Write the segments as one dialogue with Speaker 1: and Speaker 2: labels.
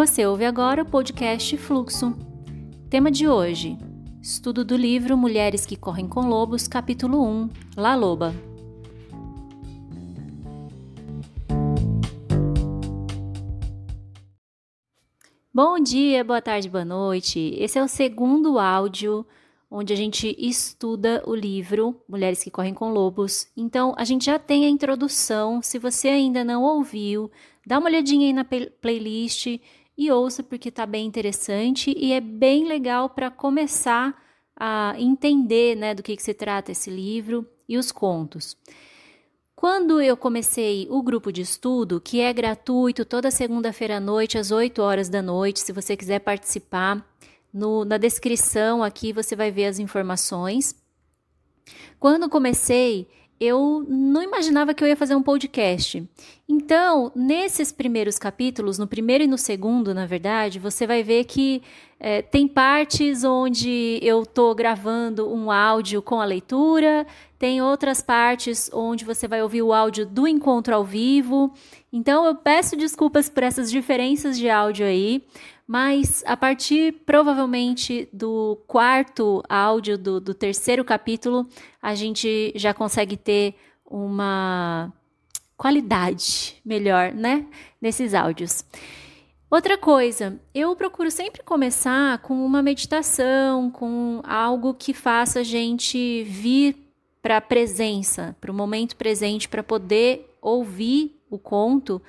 Speaker 1: Você ouve agora o podcast Fluxo. Tema de hoje: estudo do livro Mulheres que Correm com Lobos, capítulo 1 La Loba. Bom dia, boa tarde, boa noite. Esse é o segundo áudio onde a gente estuda o livro Mulheres que Correm com Lobos. Então, a gente já tem a introdução. Se você ainda não ouviu, dá uma olhadinha aí na playlist e ouça porque está bem interessante e é bem legal para começar a entender né, do que, que se trata esse livro e os contos. Quando eu comecei o grupo de estudo, que é gratuito toda segunda-feira à noite, às 8 horas da noite, se você quiser participar, no, na descrição aqui você vai ver as informações. Quando comecei, eu não imaginava que eu ia fazer um podcast. Então, nesses primeiros capítulos, no primeiro e no segundo, na verdade, você vai ver que é, tem partes onde eu estou gravando um áudio com a leitura, tem outras partes onde você vai ouvir o áudio do encontro ao vivo. Então, eu peço desculpas por essas diferenças de áudio aí, mas a partir provavelmente do quarto áudio do, do terceiro capítulo, a gente já consegue ter uma qualidade melhor, né? Nesses áudios. Outra coisa, eu procuro sempre começar com uma meditação, com algo que faça a gente vir para a presença, para o momento presente, para poder ouvir o conto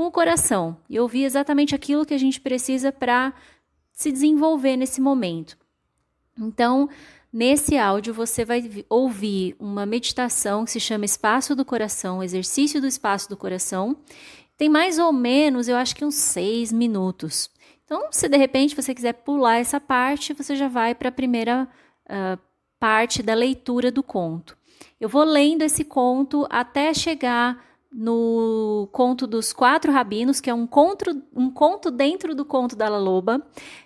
Speaker 1: com o coração e ouvir exatamente aquilo que a gente precisa para se desenvolver nesse momento. Então, nesse áudio você vai ouvir uma meditação que se chama Espaço do Coração, exercício do Espaço do Coração. Tem mais ou menos, eu acho que uns seis minutos. Então, se de repente você quiser pular essa parte, você já vai para a primeira uh, parte da leitura do conto. Eu vou lendo esse conto até chegar no conto dos quatro rabinos, que é um conto, um conto dentro do conto da Loba.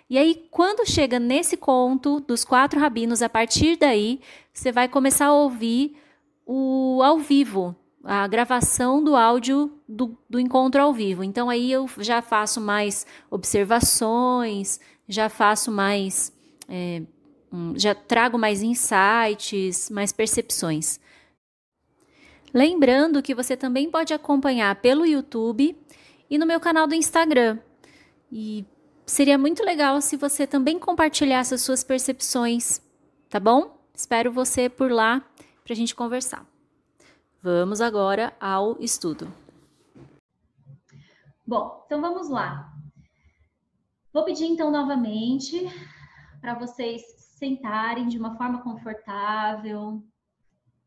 Speaker 1: E aí, quando chega nesse conto dos quatro rabinos, a partir daí, você vai começar a ouvir o ao vivo, a gravação do áudio do, do encontro ao vivo. Então, aí eu já faço mais observações, já faço mais. É, já trago mais insights, mais percepções. Lembrando que você também pode acompanhar pelo YouTube e no meu canal do Instagram. E seria muito legal se você também compartilhasse as suas percepções, tá bom? Espero você por lá para a gente conversar. Vamos agora ao estudo. Bom, então vamos lá. Vou pedir então novamente para vocês sentarem de uma forma confortável,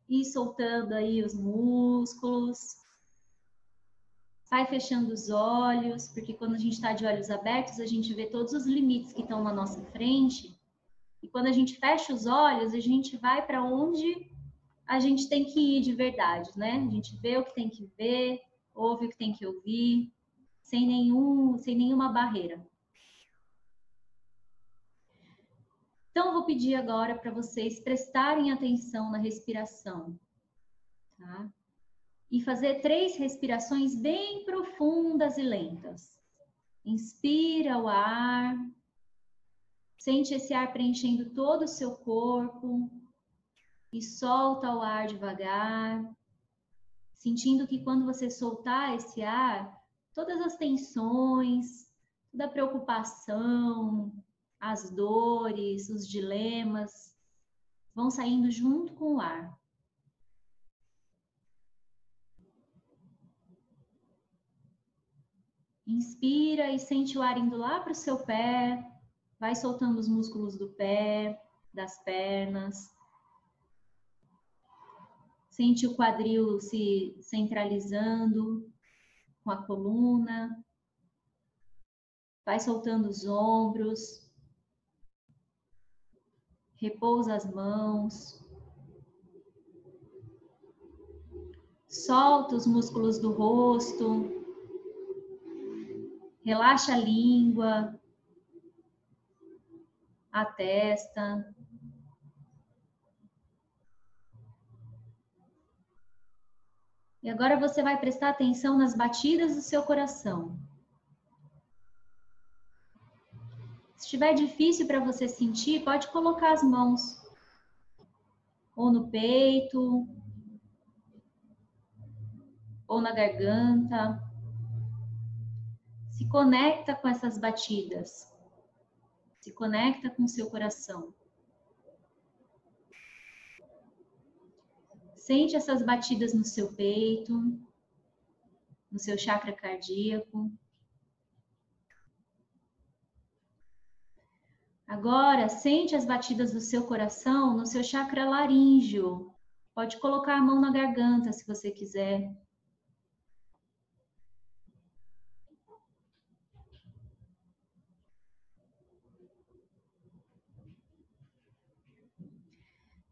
Speaker 1: ir soltando aí os músculos. Vai fechando os olhos, porque quando a gente está de olhos abertos, a gente vê todos os limites que estão na nossa frente. E quando a gente fecha os olhos, a gente vai para onde a gente tem que ir de verdade, né? A gente vê o que tem que ver, ouve o que tem que ouvir, sem nenhum, sem nenhuma barreira. Então, eu vou pedir agora para vocês prestarem atenção na respiração, tá? E fazer três respirações bem profundas e lentas. Inspira o ar, sente esse ar preenchendo todo o seu corpo e solta o ar devagar, sentindo que quando você soltar esse ar, todas as tensões, toda a preocupação, as dores, os dilemas vão saindo junto com o ar. Inspira e sente o ar indo lá para o seu pé, vai soltando os músculos do pé, das pernas. Sente o quadril se centralizando com a coluna. Vai soltando os ombros, repousa as mãos, solta os músculos do rosto, relaxa a língua, a testa. E agora você vai prestar atenção nas batidas do seu coração. Se estiver difícil para você sentir, pode colocar as mãos ou no peito, ou na garganta. Se conecta com essas batidas. Se conecta com seu coração. Sente essas batidas no seu peito, no seu chakra cardíaco. Agora, sente as batidas do seu coração no seu chakra laríngeo. Pode colocar a mão na garganta se você quiser.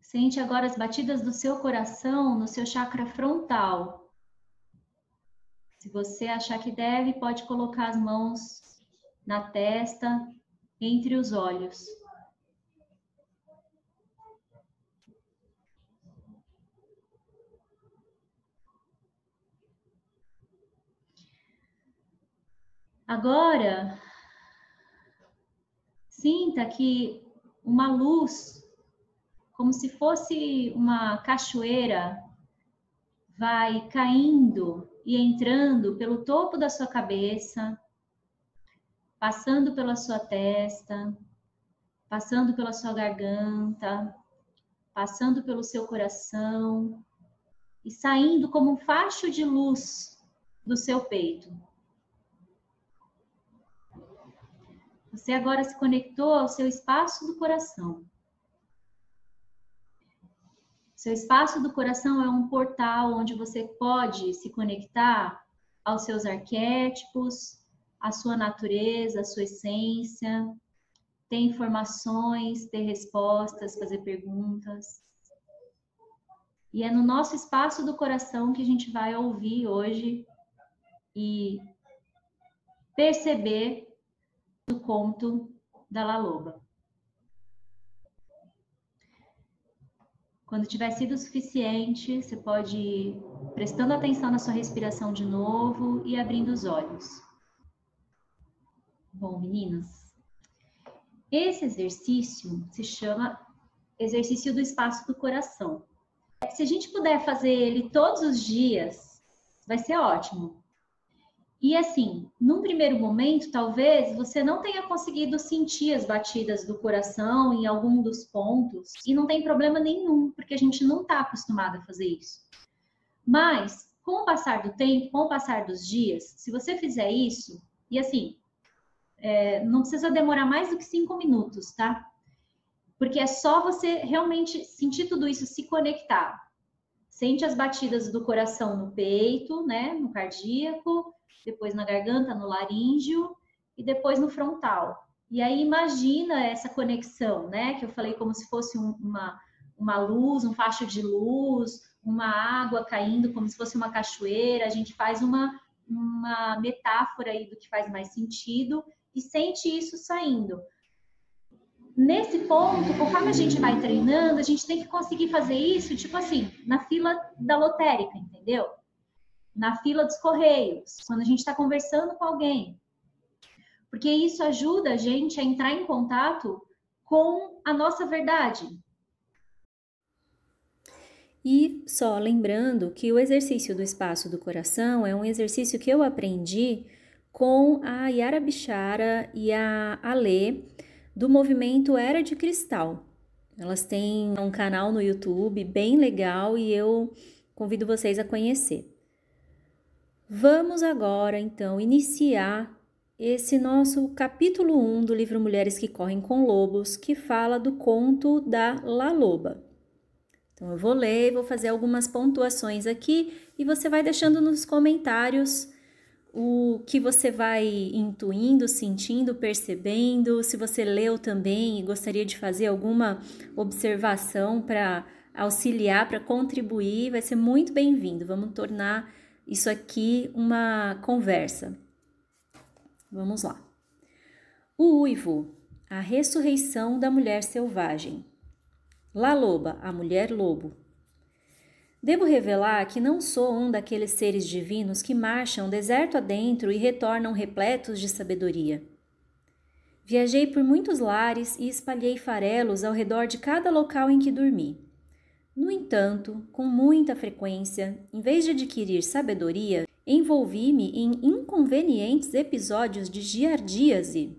Speaker 1: Sente agora as batidas do seu coração no seu chakra frontal. Se você achar que deve, pode colocar as mãos na testa, entre os olhos. Agora, sinta que uma luz como se fosse uma cachoeira, vai caindo e entrando pelo topo da sua cabeça, passando pela sua testa, passando pela sua garganta, passando pelo seu coração e saindo como um facho de luz do seu peito. Você agora se conectou ao seu espaço do coração. Seu espaço do coração é um portal onde você pode se conectar aos seus arquétipos, à sua natureza, à sua essência, ter informações, ter respostas, fazer perguntas. E é no nosso espaço do coração que a gente vai ouvir hoje e perceber o conto da La Loba. Quando tiver sido suficiente, você pode ir prestando atenção na sua respiração de novo e abrindo os olhos. Bom, meninas, esse exercício se chama exercício do espaço do coração. Se a gente puder fazer ele todos os dias, vai ser ótimo. E assim, num primeiro momento, talvez você não tenha conseguido sentir as batidas do coração em algum dos pontos, e não tem problema nenhum, porque a gente não está acostumado a fazer isso. Mas, com o passar do tempo, com o passar dos dias, se você fizer isso, e assim, é, não precisa demorar mais do que cinco minutos, tá? Porque é só você realmente sentir tudo isso, se conectar. Sente as batidas do coração no peito, né, no cardíaco, depois na garganta, no laríngeo e depois no frontal. E aí imagina essa conexão, né? Que eu falei como se fosse um, uma, uma luz, um facho de luz, uma água caindo como se fosse uma cachoeira. A gente faz uma, uma metáfora aí do que faz mais sentido e sente isso saindo. Nesse ponto, conforme a gente vai treinando, a gente tem que conseguir fazer isso, tipo assim, na fila da lotérica, entendeu? na fila dos correios, quando a gente está conversando com alguém. Porque isso ajuda a gente a entrar em contato com a nossa verdade.
Speaker 2: E só lembrando que o exercício do espaço do coração é um exercício que eu aprendi com a Yara Bichara e a Alê do movimento Era de Cristal. Elas têm um canal no YouTube bem legal e eu convido vocês a conhecer. Vamos agora, então, iniciar esse nosso capítulo 1 do livro Mulheres que Correm com Lobos, que fala do conto da La Loba. Então, eu vou ler, vou fazer algumas pontuações aqui e você vai deixando nos comentários o que você vai intuindo, sentindo, percebendo. Se você leu também e gostaria de fazer alguma observação para auxiliar, para contribuir, vai ser muito bem-vindo. Vamos tornar isso aqui uma conversa. Vamos lá. O uivo, a ressurreição da mulher selvagem. La Loba, a mulher lobo. Devo revelar que não sou um daqueles seres divinos que marcham deserto adentro e retornam repletos de sabedoria. Viajei por muitos lares e espalhei farelos ao redor de cada local em que dormi. No entanto, com muita frequência, em vez de adquirir sabedoria, envolvi-me em inconvenientes episódios de giardíase,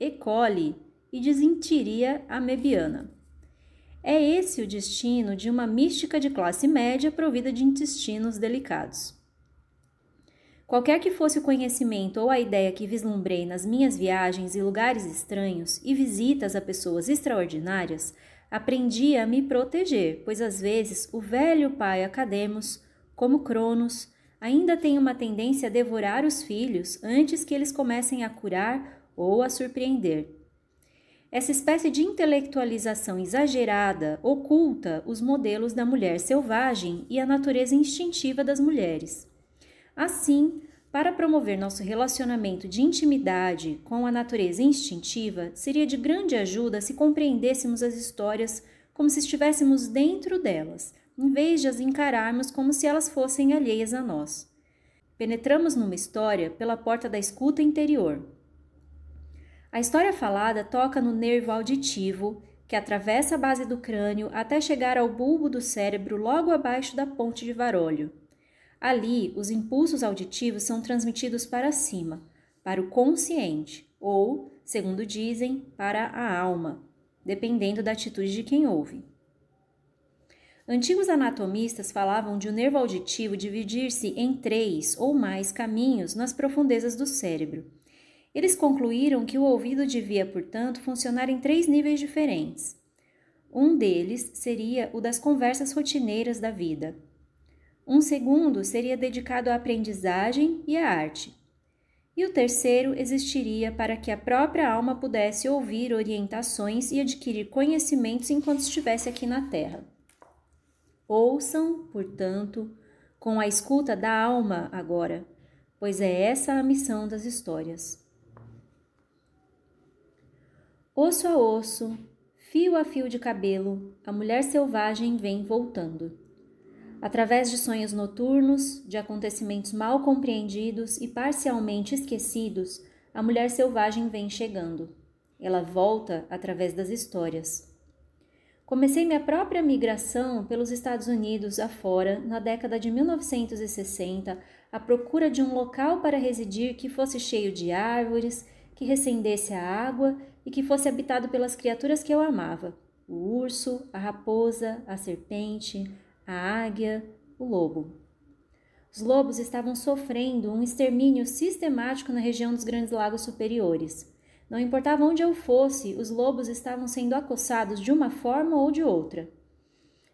Speaker 2: E. coli e desinteria amebiana. É esse o destino de uma mística de classe média provida de intestinos delicados. Qualquer que fosse o conhecimento ou a ideia que vislumbrei nas minhas viagens e lugares estranhos e visitas a pessoas extraordinárias, aprendi a me proteger, pois às vezes o velho pai Academos, como Cronos, ainda tem uma tendência a devorar os filhos antes que eles comecem a curar ou a surpreender. Essa espécie de intelectualização exagerada oculta os modelos da mulher selvagem e a natureza instintiva das mulheres. Assim, para promover nosso relacionamento de intimidade com a natureza instintiva, seria de grande ajuda se compreendêssemos as histórias como se estivéssemos dentro delas, em vez de as encararmos como se elas fossem alheias a nós. Penetramos numa história pela porta da escuta interior. A história falada toca no nervo auditivo, que atravessa a base do crânio até chegar ao bulbo do cérebro logo abaixo da ponte de varolho. Ali, os impulsos auditivos são transmitidos para cima, para o consciente, ou, segundo dizem, para a alma, dependendo da atitude de quem ouve. Antigos anatomistas falavam de o um nervo auditivo dividir-se em três ou mais caminhos nas profundezas do cérebro. Eles concluíram que o ouvido devia, portanto, funcionar em três níveis diferentes. Um deles seria o das conversas rotineiras da vida, um segundo seria dedicado à aprendizagem e à arte. E o terceiro existiria para que a própria alma pudesse ouvir orientações e adquirir conhecimentos enquanto estivesse aqui na Terra. Ouçam, portanto, com a escuta da alma agora, pois é essa a missão das histórias. Osso a osso, fio a fio de cabelo, a mulher selvagem vem voltando. Através de sonhos noturnos, de acontecimentos mal compreendidos e parcialmente esquecidos, a mulher selvagem vem chegando. Ela volta através das histórias. Comecei minha própria migração pelos Estados Unidos afora na década de 1960 à procura de um local para residir que fosse cheio de árvores, que recendesse a água e que fosse habitado pelas criaturas que eu amava: o urso, a raposa, a serpente, a águia, o lobo. Os lobos estavam sofrendo um extermínio sistemático na região dos Grandes Lagos Superiores. Não importava onde eu fosse, os lobos estavam sendo acossados de uma forma ou de outra.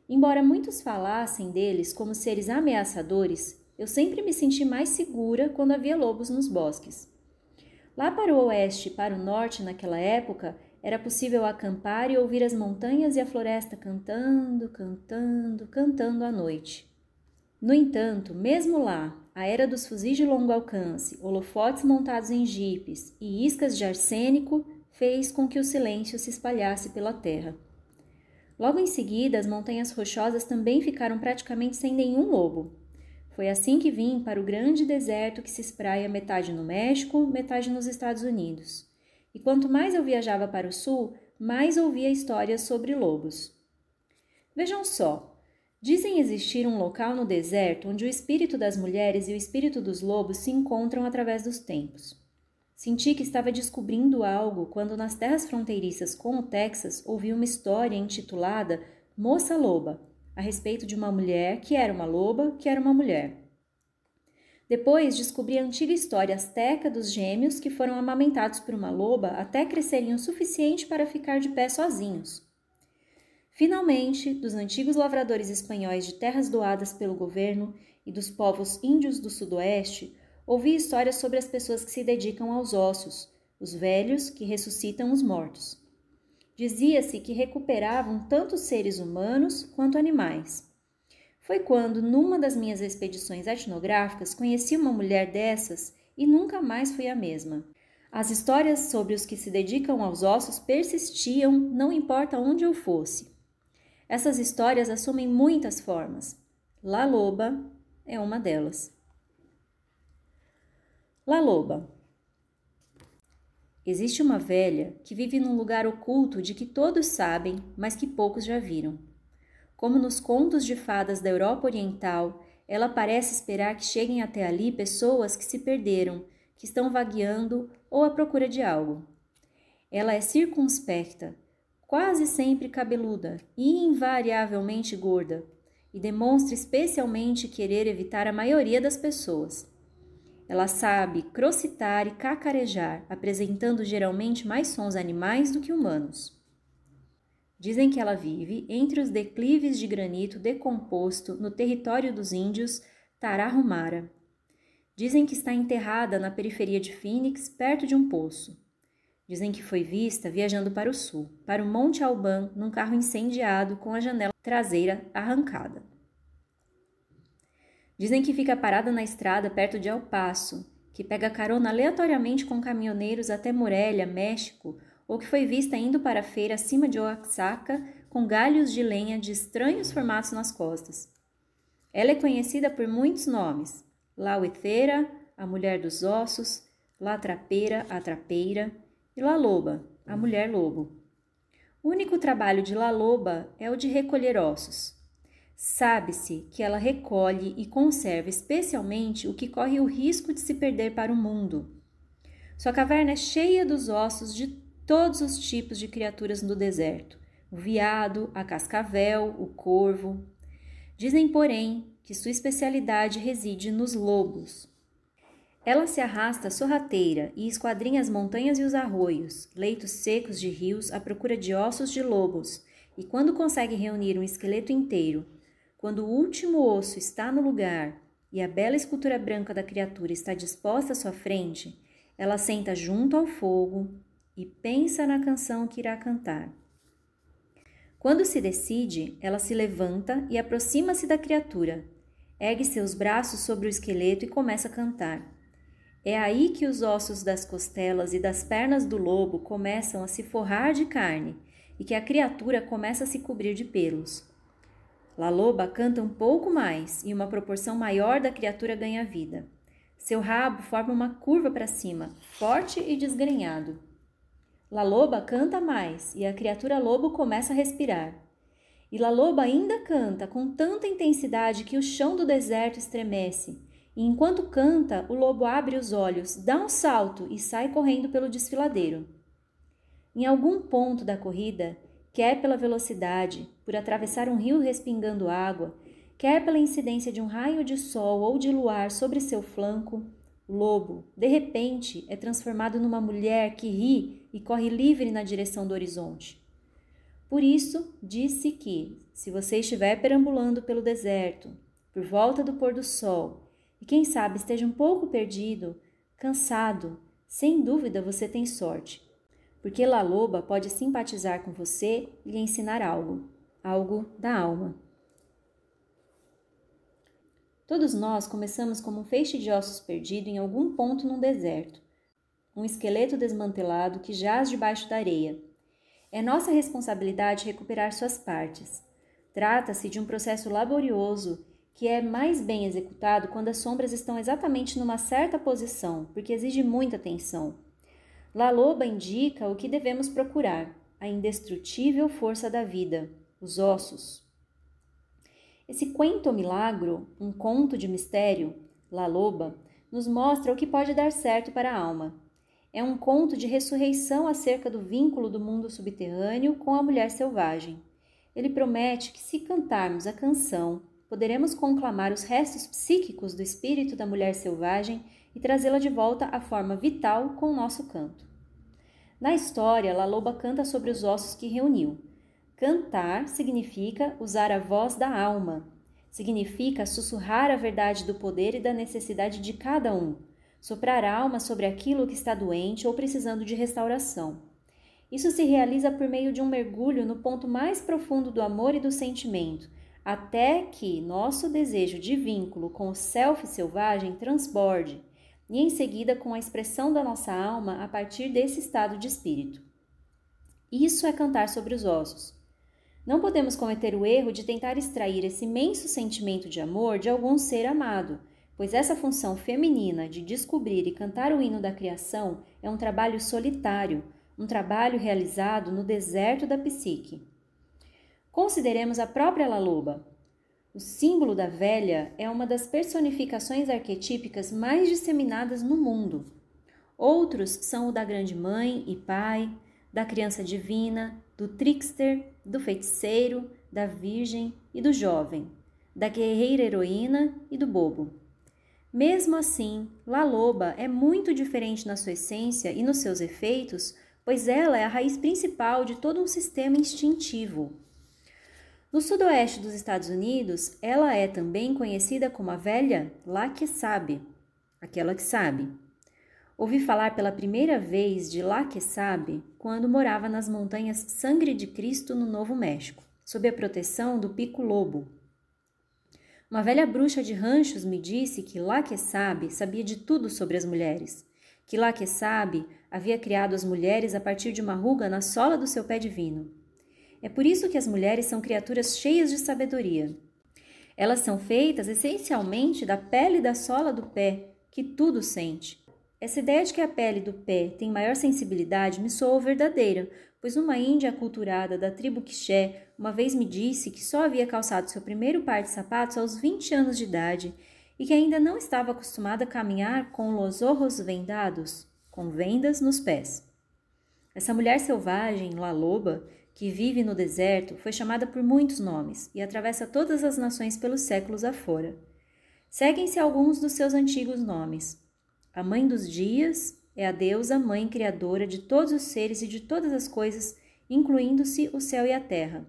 Speaker 2: Embora muitos falassem deles como seres ameaçadores, eu sempre me senti mais segura quando havia lobos nos bosques. Lá para o oeste e para o norte, naquela época, era possível acampar e ouvir as montanhas e a floresta cantando, cantando, cantando à noite. No entanto, mesmo lá, a era dos fuzis de longo alcance, holofotes montados em jipes e iscas de arsênico fez com que o silêncio se espalhasse pela terra. Logo em seguida, as montanhas rochosas também ficaram praticamente sem nenhum lobo. Foi assim que vim para o grande deserto que se espraia metade no México, metade nos Estados Unidos. E quanto mais eu viajava para o sul, mais ouvia histórias sobre lobos. Vejam só, dizem existir um local no deserto onde o espírito das mulheres e o espírito dos lobos se encontram através dos tempos. Senti que estava descobrindo algo quando, nas terras fronteiriças com o Texas, ouvi uma história intitulada Moça Loba, a respeito de uma mulher que era uma loba, que era uma mulher. Depois descobri a antiga história asteca dos gêmeos que foram amamentados por uma loba até crescerem o suficiente para ficar de pé sozinhos. Finalmente, dos antigos lavradores espanhóis de terras doadas pelo governo e dos povos índios do sudoeste, ouvi histórias sobre as pessoas que se dedicam aos ossos, os velhos que ressuscitam os mortos. Dizia-se que recuperavam tanto seres humanos quanto animais. Foi quando, numa das minhas expedições etnográficas, conheci uma mulher dessas e nunca mais fui a mesma. As histórias sobre os que se dedicam aos ossos persistiam, não importa onde eu fosse. Essas histórias assumem muitas formas. La Loba é uma delas. La Loba. Existe uma velha que vive num lugar oculto de que todos sabem, mas que poucos já viram. Como nos contos de fadas da Europa Oriental, ela parece esperar que cheguem até ali pessoas que se perderam, que estão vagueando ou à procura de algo. Ela é circunspecta, quase sempre cabeluda e invariavelmente gorda, e demonstra especialmente querer evitar a maioria das pessoas. Ela sabe crocitar e cacarejar, apresentando geralmente mais sons animais do que humanos. Dizem que ela vive entre os declives de granito decomposto no território dos índios Tarahumara. Dizem que está enterrada na periferia de Phoenix, perto de um poço. Dizem que foi vista viajando para o sul, para o Monte Alban, num carro incendiado com a janela traseira arrancada. Dizem que fica parada na estrada perto de El Paso, que pega carona aleatoriamente com caminhoneiros até Morelia, México, ou que foi vista indo para a feira acima de Oaxaca com galhos de lenha de estranhos formatos nas costas. Ela é conhecida por muitos nomes: La Ueteira, a mulher dos ossos, La Trapeira, a trapeira, e La Loba, a mulher lobo. O único trabalho de La Loba é o de recolher ossos. Sabe-se que ela recolhe e conserva especialmente o que corre o risco de se perder para o mundo. Sua caverna é cheia dos ossos de todos os tipos de criaturas no deserto: o veado, a cascavel, o corvo. Dizem, porém, que sua especialidade reside nos lobos. Ela se arrasta sorrateira e esquadrinha as montanhas e os arroios, leitos secos de rios à procura de ossos de lobos, e quando consegue reunir um esqueleto inteiro, quando o último osso está no lugar e a bela escultura branca da criatura está disposta à sua frente, ela senta junto ao fogo, e pensa na canção que irá cantar. Quando se decide, ela se levanta e aproxima-se da criatura, ergue seus braços sobre o esqueleto e começa a cantar. É aí que os ossos das costelas e das pernas do lobo começam a se forrar de carne e que a criatura começa a se cobrir de pelos. La loba canta um pouco mais e uma proporção maior da criatura ganha vida. Seu rabo forma uma curva para cima, forte e desgrenhado. La Loba canta mais e a criatura lobo começa a respirar. E La Loba ainda canta com tanta intensidade que o chão do deserto estremece. E enquanto canta, o lobo abre os olhos, dá um salto e sai correndo pelo desfiladeiro. Em algum ponto da corrida, quer pela velocidade, por atravessar um rio respingando água, quer pela incidência de um raio de sol ou de luar sobre seu flanco, lobo, de repente, é transformado numa mulher que ri e corre livre na direção do horizonte. Por isso, disse que, se você estiver perambulando pelo deserto, por volta do pôr do sol, e quem sabe esteja um pouco perdido, cansado, sem dúvida você tem sorte, porque La Loba pode simpatizar com você e lhe ensinar algo, algo da alma. Todos nós começamos como um feixe de ossos perdido em algum ponto num deserto, um esqueleto desmantelado que jaz debaixo da areia. É nossa responsabilidade recuperar suas partes. Trata-se de um processo laborioso que é mais bem executado quando as sombras estão exatamente numa certa posição, porque exige muita atenção. La Loba indica o que devemos procurar: a indestrutível força da vida, os ossos. Esse quento milagro, um conto de mistério, La Loba, nos mostra o que pode dar certo para a alma. É um conto de ressurreição acerca do vínculo do mundo subterrâneo com a mulher selvagem. Ele promete que, se cantarmos a canção, poderemos conclamar os restos psíquicos do espírito da mulher selvagem e trazê-la de volta à forma vital com o nosso canto. Na história, La Loba canta sobre os ossos que reuniu, Cantar significa usar a voz da alma, significa sussurrar a verdade do poder e da necessidade de cada um, soprar alma sobre aquilo que está doente ou precisando de restauração. Isso se realiza por meio de um mergulho no ponto mais profundo do amor e do sentimento, até que nosso desejo de vínculo com o self selvagem transborde, e em seguida com a expressão da nossa alma a partir desse estado de espírito. Isso é cantar sobre os ossos. Não podemos cometer o erro de tentar extrair esse imenso sentimento de amor de algum ser amado, pois essa função feminina de descobrir e cantar o hino da criação é um trabalho solitário, um trabalho realizado no deserto da psique. Consideremos a própria Laloba. O símbolo da velha é uma das personificações arquetípicas mais disseminadas no mundo. Outros são o da grande mãe e pai, da criança divina, do trickster, do feiticeiro, da virgem e do jovem, da guerreira heroína e do bobo. Mesmo assim, La Loba é muito diferente na sua essência e nos seus efeitos, pois ela é a raiz principal de todo um sistema instintivo. No sudoeste dos Estados Unidos, ela é também conhecida como a velha lá que sabe, aquela que sabe. Ouvi falar pela primeira vez de lá que sabe quando morava nas montanhas Sangre de Cristo no Novo México, sob a proteção do Pico Lobo, uma velha bruxa de ranchos me disse que lá que sabe sabia de tudo sobre as mulheres, que lá que sabe havia criado as mulheres a partir de uma ruga na sola do seu pé divino. É por isso que as mulheres são criaturas cheias de sabedoria. Elas são feitas essencialmente da pele da sola do pé, que tudo sente. Essa ideia de que a pele do pé tem maior sensibilidade me soou verdadeira, pois uma índia aculturada da tribo Quixé uma vez me disse que só havia calçado seu primeiro par de sapatos aos 20 anos de idade e que ainda não estava acostumada a caminhar com los ojos vendados, com vendas nos pés. Essa mulher selvagem, La Loba, que vive no deserto, foi chamada por muitos nomes e atravessa todas as nações pelos séculos afora. Seguem-se alguns dos seus antigos nomes. A Mãe dos Dias, é a deusa mãe criadora de todos os seres e de todas as coisas, incluindo-se o céu e a terra.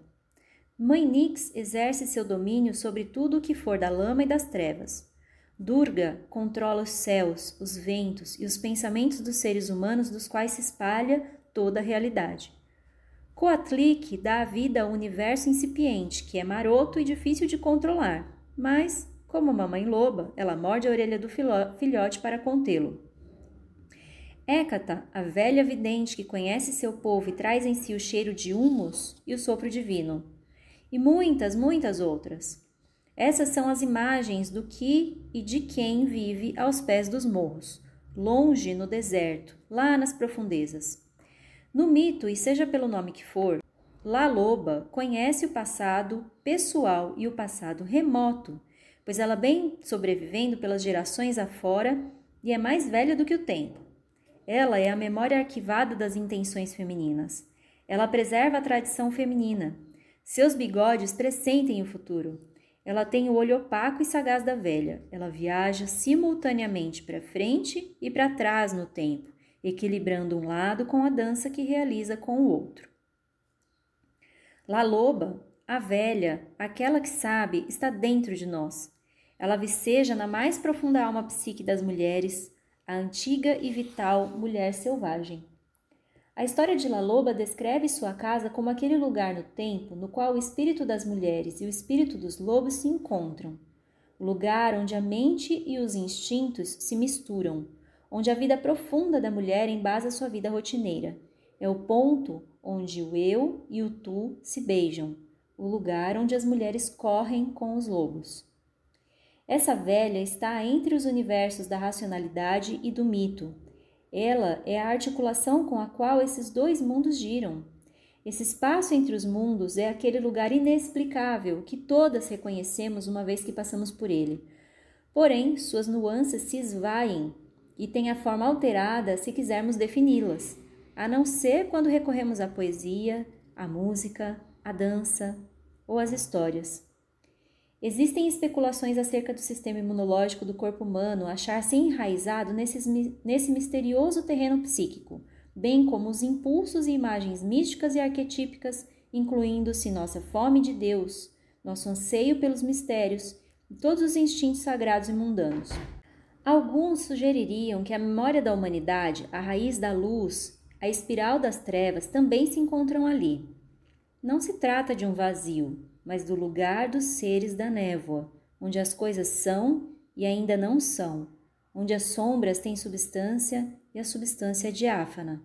Speaker 2: Mãe Nix exerce seu domínio sobre tudo o que for da lama e das trevas. Durga controla os céus, os ventos e os pensamentos dos seres humanos dos quais se espalha toda a realidade. Coatlic dá a vida ao universo incipiente, que é maroto e difícil de controlar, mas, como uma mãe loba, ela morde a orelha do filhote para contê-lo. Hécata, a velha vidente que conhece seu povo e traz em si o cheiro de humus e o sopro divino. E muitas, muitas outras. Essas são as imagens do que e de quem vive aos pés dos morros, longe no deserto, lá nas profundezas. No mito, e seja pelo nome que for, La Loba conhece o passado pessoal e o passado remoto, pois ela vem sobrevivendo pelas gerações afora e é mais velha do que o tempo. Ela é a memória arquivada das intenções femininas. Ela preserva a tradição feminina. Seus bigodes pressentem o futuro. Ela tem o olho opaco e sagaz da velha. Ela viaja simultaneamente para frente e para trás no tempo, equilibrando um lado com a dança que realiza com o outro. La Loba, a velha, aquela que sabe, está dentro de nós. Ela viceja na mais profunda alma psíquica das mulheres, a antiga e vital mulher selvagem. A história de La Loba descreve sua casa como aquele lugar no tempo no qual o espírito das mulheres e o espírito dos lobos se encontram, lugar onde a mente e os instintos se misturam, onde a vida profunda da mulher embasa sua vida rotineira. É o ponto onde o eu e o tu se beijam, o lugar onde as mulheres correm com os lobos. Essa velha está entre os universos da racionalidade e do mito. Ela é a articulação com a qual esses dois mundos giram. Esse espaço entre os mundos é aquele lugar inexplicável que todas reconhecemos uma vez que passamos por ele. Porém, suas nuances se esvaem e têm a forma alterada se quisermos defini-las, a não ser quando recorremos à poesia, à música, à dança ou às histórias. Existem especulações acerca do sistema imunológico do corpo humano achar-se enraizado nesses, nesse misterioso terreno psíquico, bem como os impulsos e imagens místicas e arquetípicas, incluindo-se nossa fome de Deus, nosso anseio pelos mistérios e todos os instintos sagrados e mundanos. Alguns sugeririam que a memória da humanidade, a raiz da luz, a espiral das trevas também se encontram ali. Não se trata de um vazio, mas do lugar dos seres da névoa, onde as coisas são e ainda não são, onde as sombras têm substância e a substância é diáfana.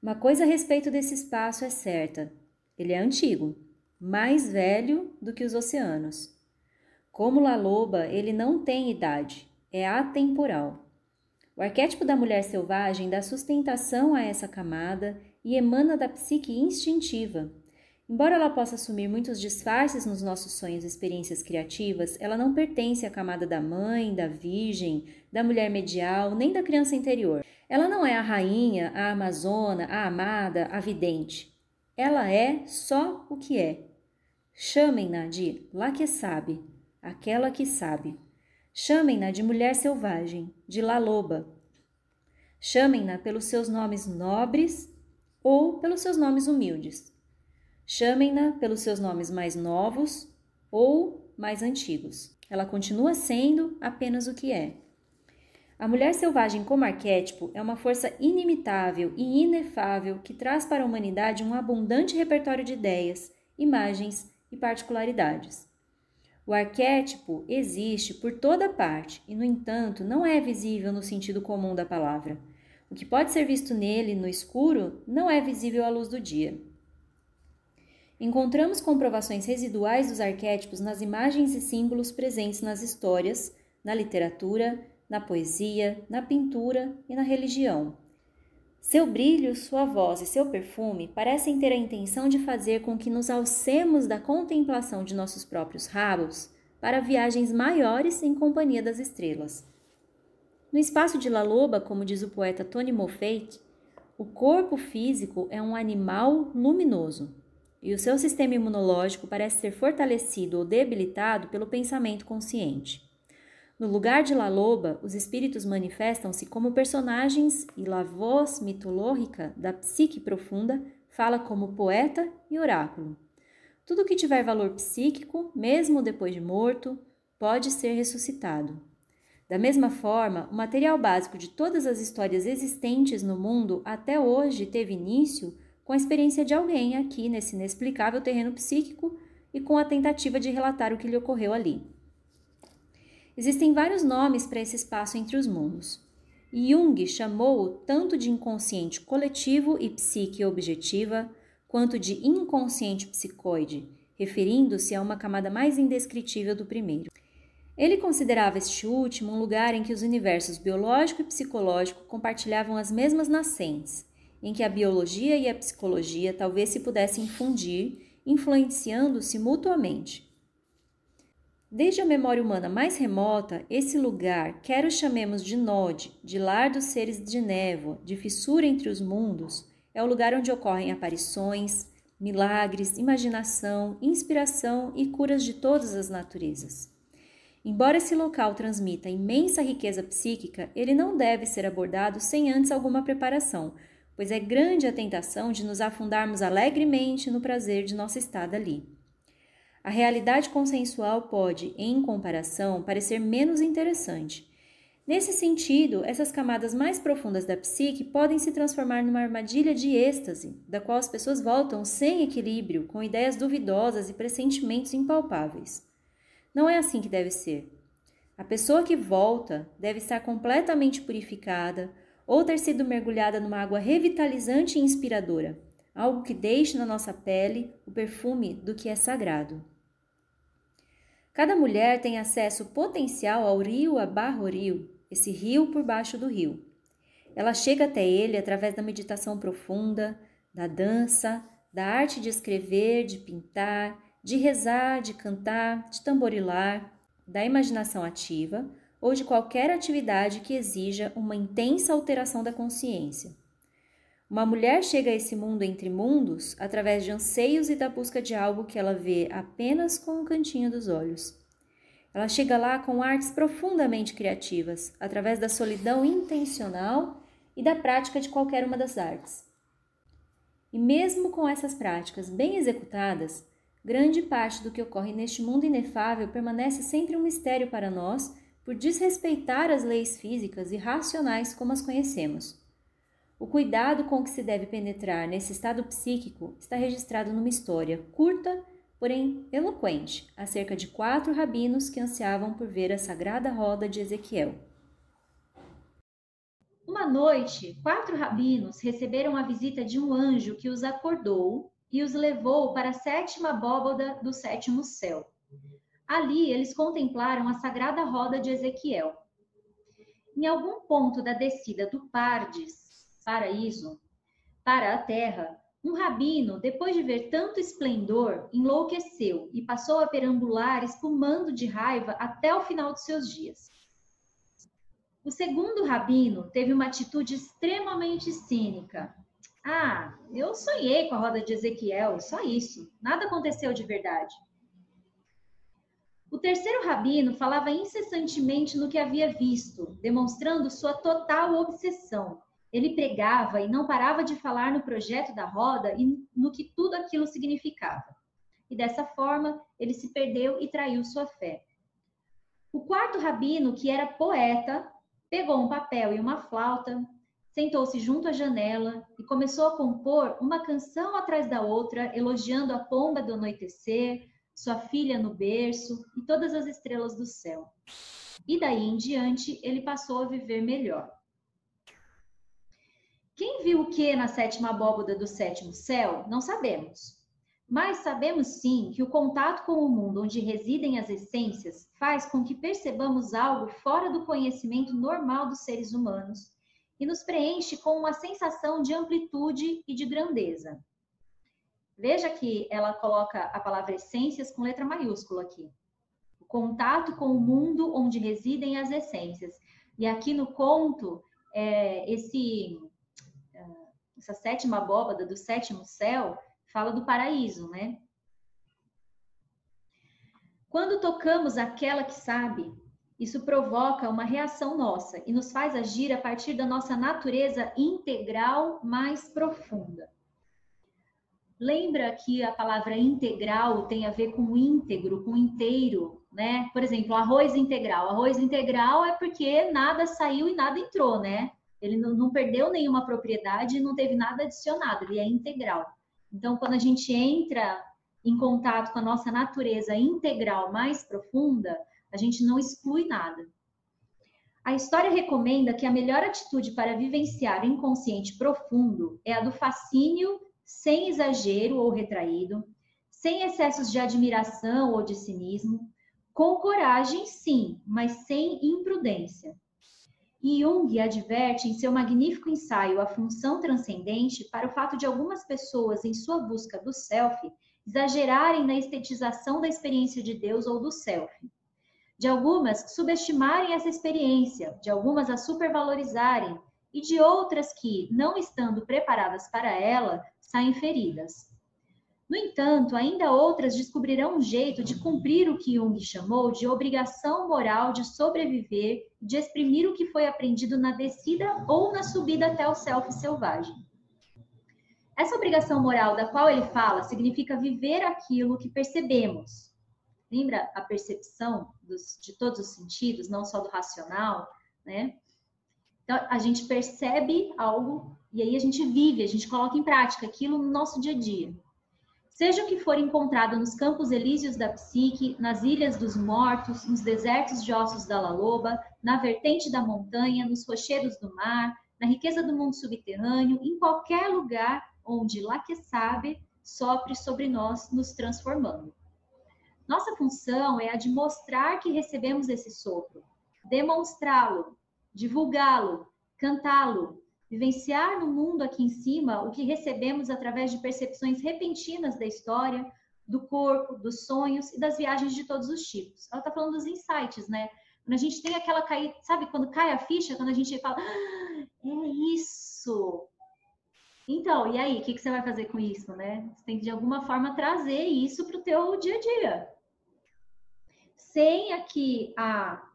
Speaker 2: Uma coisa a respeito desse espaço é certa: ele é antigo, mais velho do que os oceanos. Como La Loba, ele não tem idade, é atemporal. O arquétipo da mulher selvagem dá sustentação a essa camada e emana da psique instintiva. Embora ela possa assumir muitos disfarces nos nossos sonhos e experiências criativas, ela não pertence à camada da mãe, da virgem, da mulher medial, nem da criança interior. Ela não é a rainha, a amazona, a amada, a vidente. Ela é só o que é. Chamem-na de lá que sabe, aquela que sabe. Chamem-na de mulher selvagem, de la loba. Chamem-na pelos seus nomes nobres ou pelos seus nomes humildes. Chamem-na pelos seus nomes mais novos ou mais antigos. Ela continua sendo apenas o que é. A mulher selvagem como arquétipo é uma força inimitável e inefável que traz para a humanidade um abundante repertório de ideias, imagens e particularidades. O arquétipo existe por toda parte e, no entanto, não é visível no sentido comum da palavra. O que pode ser visto nele no escuro não é visível à luz do dia. Encontramos comprovações residuais dos arquétipos nas imagens e símbolos presentes nas histórias, na literatura, na poesia, na pintura e na religião. Seu brilho, sua voz e seu perfume parecem ter a intenção de fazer com que nos alcemos da contemplação de nossos próprios rabos para viagens maiores em companhia das estrelas. No espaço de La Loba, como diz o poeta Tony Moffat, o corpo físico é um animal luminoso e o seu sistema imunológico parece ser fortalecido ou debilitado pelo pensamento consciente. No lugar de La Loba, os espíritos manifestam-se como personagens e la voz mitológica da psique profunda fala como poeta e oráculo. Tudo que tiver valor psíquico, mesmo depois de morto, pode ser ressuscitado. Da mesma forma, o material básico de todas as histórias existentes no mundo até hoje teve início com a experiência de alguém aqui nesse inexplicável terreno psíquico e com a tentativa de relatar o que lhe ocorreu ali. Existem vários nomes para esse espaço entre os mundos. Jung chamou-o tanto de inconsciente coletivo e psique objetiva, quanto de inconsciente psicoide, referindo-se a uma camada mais indescritível do primeiro. Ele considerava este último um lugar em que os universos biológico e psicológico compartilhavam as mesmas nascentes, em que a biologia e a psicologia talvez se pudessem fundir, influenciando-se mutuamente. Desde a memória humana mais remota, esse lugar, quer o chamemos de Nod, de lar dos seres de névoa, de fissura entre os mundos, é o lugar onde ocorrem aparições, milagres, imaginação, inspiração e curas de todas as naturezas. Embora esse local transmita imensa riqueza psíquica, ele não deve ser abordado sem antes alguma preparação, pois é grande a tentação de nos afundarmos alegremente no prazer de nossa estada ali. A realidade consensual pode, em comparação, parecer menos interessante. Nesse sentido, essas camadas mais profundas da psique podem se transformar numa armadilha de êxtase, da qual as pessoas voltam sem equilíbrio, com ideias duvidosas e pressentimentos impalpáveis. Não é assim que deve ser. A pessoa que volta deve estar completamente purificada ou ter sido mergulhada numa água revitalizante e inspiradora, algo que deixe na nossa pele o perfume do que é sagrado. Cada mulher tem acesso potencial ao rio Abarro-Rio, esse rio por baixo do rio. Ela chega até ele através da meditação profunda, da dança, da arte de escrever, de pintar, de rezar, de cantar, de tamborilar, da imaginação ativa ou de qualquer atividade que exija uma intensa alteração da consciência. Uma mulher chega a esse mundo entre mundos através de anseios e da busca de algo que ela vê apenas com o cantinho dos olhos. Ela chega lá com artes profundamente criativas, através da solidão intencional e da prática de qualquer uma das artes. E mesmo com essas práticas bem executadas, grande parte do que ocorre neste mundo inefável permanece sempre um mistério para nós por desrespeitar as leis físicas e racionais como as conhecemos. O cuidado com que se deve penetrar nesse estado psíquico está registrado numa história curta, porém eloquente, acerca de quatro rabinos que ansiavam por ver a sagrada roda de Ezequiel.
Speaker 1: Uma noite, quatro rabinos receberam a visita de um anjo que os acordou e os levou para a sétima abóboda do sétimo céu.
Speaker 2: Ali eles contemplaram a sagrada roda de Ezequiel. Em algum ponto da descida do Pardes, paraíso, para a terra, um rabino, depois de ver tanto esplendor, enlouqueceu e passou a perambular espumando de raiva até o final de seus dias. O segundo rabino teve uma atitude extremamente cínica. Ah, eu sonhei com a roda de Ezequiel, só isso. Nada aconteceu de verdade. O terceiro rabino falava incessantemente no que havia visto, demonstrando sua total obsessão. Ele pregava e não parava de falar no projeto da roda e no que tudo aquilo significava. E dessa forma, ele se perdeu e traiu sua fé. O quarto rabino, que era poeta, pegou um papel e uma flauta, sentou-se junto à janela e começou a compor uma canção atrás da outra, elogiando a pomba do anoitecer, sua filha no berço e todas as estrelas do céu. E daí em diante, ele passou a viver melhor. Quem viu o que na sétima abóboda do sétimo céu, não sabemos. Mas sabemos sim que o contato com o mundo onde residem as essências faz com que percebamos algo fora do conhecimento normal dos seres humanos e nos preenche com uma sensação de amplitude e de grandeza. Veja que ela coloca a palavra essências com letra maiúscula aqui. O contato com o mundo onde residem as essências. E aqui no conto, é, esse, essa sétima abóbada do sétimo céu fala do paraíso, né? Quando tocamos aquela que sabe, isso provoca uma reação nossa e nos faz agir a partir da nossa natureza integral mais profunda. Lembra que a palavra integral tem a ver com íntegro, com inteiro, né? Por exemplo, arroz integral. Arroz integral é porque nada saiu e nada entrou, né? Ele não, não perdeu nenhuma propriedade e não teve nada adicionado, ele é integral. Então, quando a gente entra em contato com a nossa natureza integral mais profunda, a gente não exclui nada. A história recomenda que a melhor atitude para vivenciar o inconsciente profundo é a do fascínio sem exagero ou retraído, sem excessos de admiração ou de cinismo, com coragem, sim, mas sem imprudência. E Jung adverte em seu magnífico ensaio A Função Transcendente para o fato de algumas pessoas, em sua busca do self, exagerarem na estetização da experiência de Deus ou do self. De algumas subestimarem essa experiência, de algumas a supervalorizarem, e de outras que, não estando preparadas para ela, saem feridas. No entanto, ainda outras descobrirão um jeito de cumprir o que Jung chamou de obrigação moral de sobreviver de exprimir o que foi aprendido na descida ou na subida até o self selvagem. Essa obrigação moral da qual ele fala significa viver aquilo que percebemos. Lembra a percepção dos, de todos os sentidos, não só do racional, né? Então, a gente percebe algo e aí a gente vive, a gente coloca em prática aquilo no nosso dia a dia. Seja o que for encontrado nos campos elíseos da psique, nas ilhas dos mortos, nos desertos de ossos da laloba, na vertente da montanha, nos rochedos do mar, na riqueza do mundo subterrâneo, em qualquer lugar onde lá que sabe sopre sobre nós, nos transformando. Nossa função é a de mostrar que recebemos esse sopro, demonstrá-lo, divulgá-lo, cantá-lo, vivenciar no mundo aqui em cima o que recebemos através de percepções repentinas da história, do corpo, dos sonhos e das viagens de todos os tipos. Ela está falando dos insights, né? Quando a gente tem aquela cair, sabe quando cai a ficha, quando a gente fala, ah, é isso. Então, e aí, o que, que você vai fazer com isso, né? Você tem que de alguma forma trazer isso para o teu dia a dia. Sem aqui a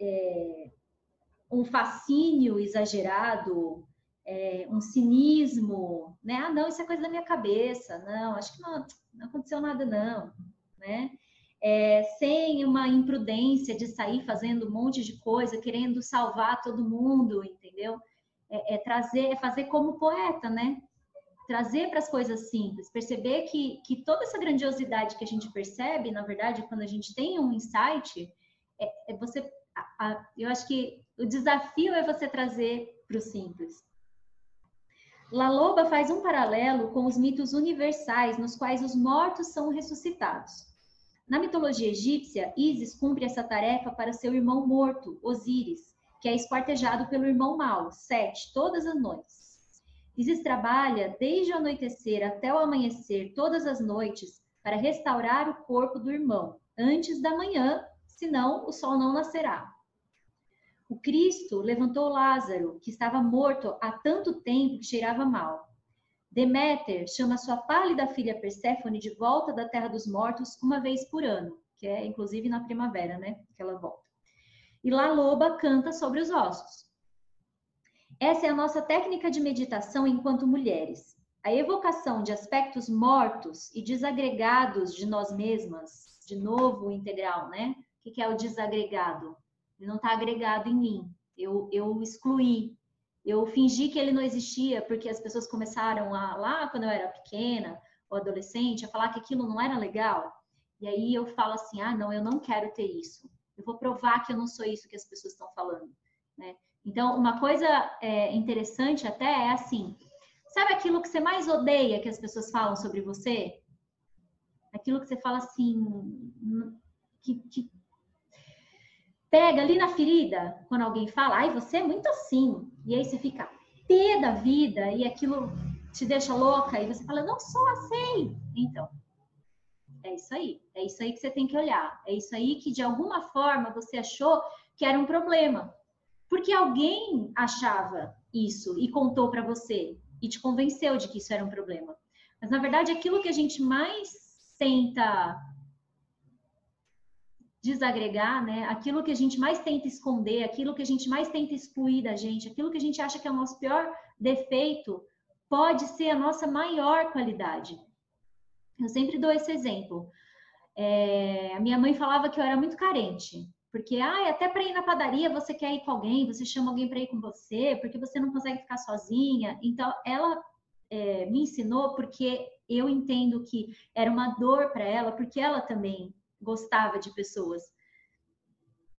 Speaker 2: é, um fascínio exagerado, é, um cinismo, né? Ah, não, isso é coisa da minha cabeça, não, acho que não, não aconteceu nada, não, né? É, sem uma imprudência de sair fazendo um monte de coisa, querendo salvar todo mundo, entendeu? É, é trazer, é fazer como poeta, né? Trazer para as coisas simples, perceber que, que toda essa grandiosidade que a gente percebe, na verdade, quando a gente tem um insight, é, é você a, a, eu acho que o desafio é você trazer para o simples. La Loba faz um paralelo com os mitos universais nos quais os mortos são ressuscitados. Na mitologia egípcia, Isis cumpre essa tarefa para seu irmão morto, Osíris, que é esquartejado pelo irmão mau, Sete, todas as noites. Isis trabalha desde o anoitecer até o amanhecer, todas as noites, para restaurar o corpo do irmão, antes da manhã, senão o sol não nascerá. O Cristo levantou Lázaro, que estava morto há tanto tempo que cheirava mal. Deméter chama sua pálida filha Perséfone de volta da terra dos mortos uma vez por ano, que é inclusive na primavera, né, que ela volta. E lá Loba canta sobre os ossos. Essa é a nossa técnica de meditação enquanto mulheres. A evocação de aspectos mortos e desagregados de nós mesmas, de novo integral, né? O que é o desagregado? Ele não está agregado em mim. Eu, eu excluí, eu fingi que ele não existia porque as pessoas começaram a, lá quando eu era pequena ou adolescente, a falar que aquilo não era legal. E aí eu falo assim: ah, não, eu não quero ter isso. Eu vou provar que eu não sou isso que as pessoas estão falando. Né? Então, uma coisa é, interessante até é assim: sabe aquilo que você mais odeia que as pessoas falam sobre você? Aquilo que você fala assim, que, que pega ali na ferida, quando alguém fala, ai, você é muito assim. E aí você fica pé da vida e aquilo te deixa louca e você fala, não sou assim. Então, é isso aí. É isso aí que você tem que olhar. É isso aí que de alguma forma você achou que era um problema. Porque alguém achava isso e contou para você e te convenceu de que isso era um problema. Mas na verdade, aquilo que a gente mais tenta desagregar, né? Aquilo que a gente mais tenta esconder, aquilo que a gente mais tenta excluir da gente, aquilo que a gente acha que é o nosso pior defeito, pode ser a nossa maior qualidade. Eu sempre dou esse exemplo. É, a minha mãe falava que eu era muito carente, porque ah, até para ir na padaria você quer ir com alguém, você chama alguém para ir com você, porque você não consegue ficar sozinha. Então, ela é, me ensinou porque eu entendo que era uma dor para ela, porque ela também gostava de pessoas.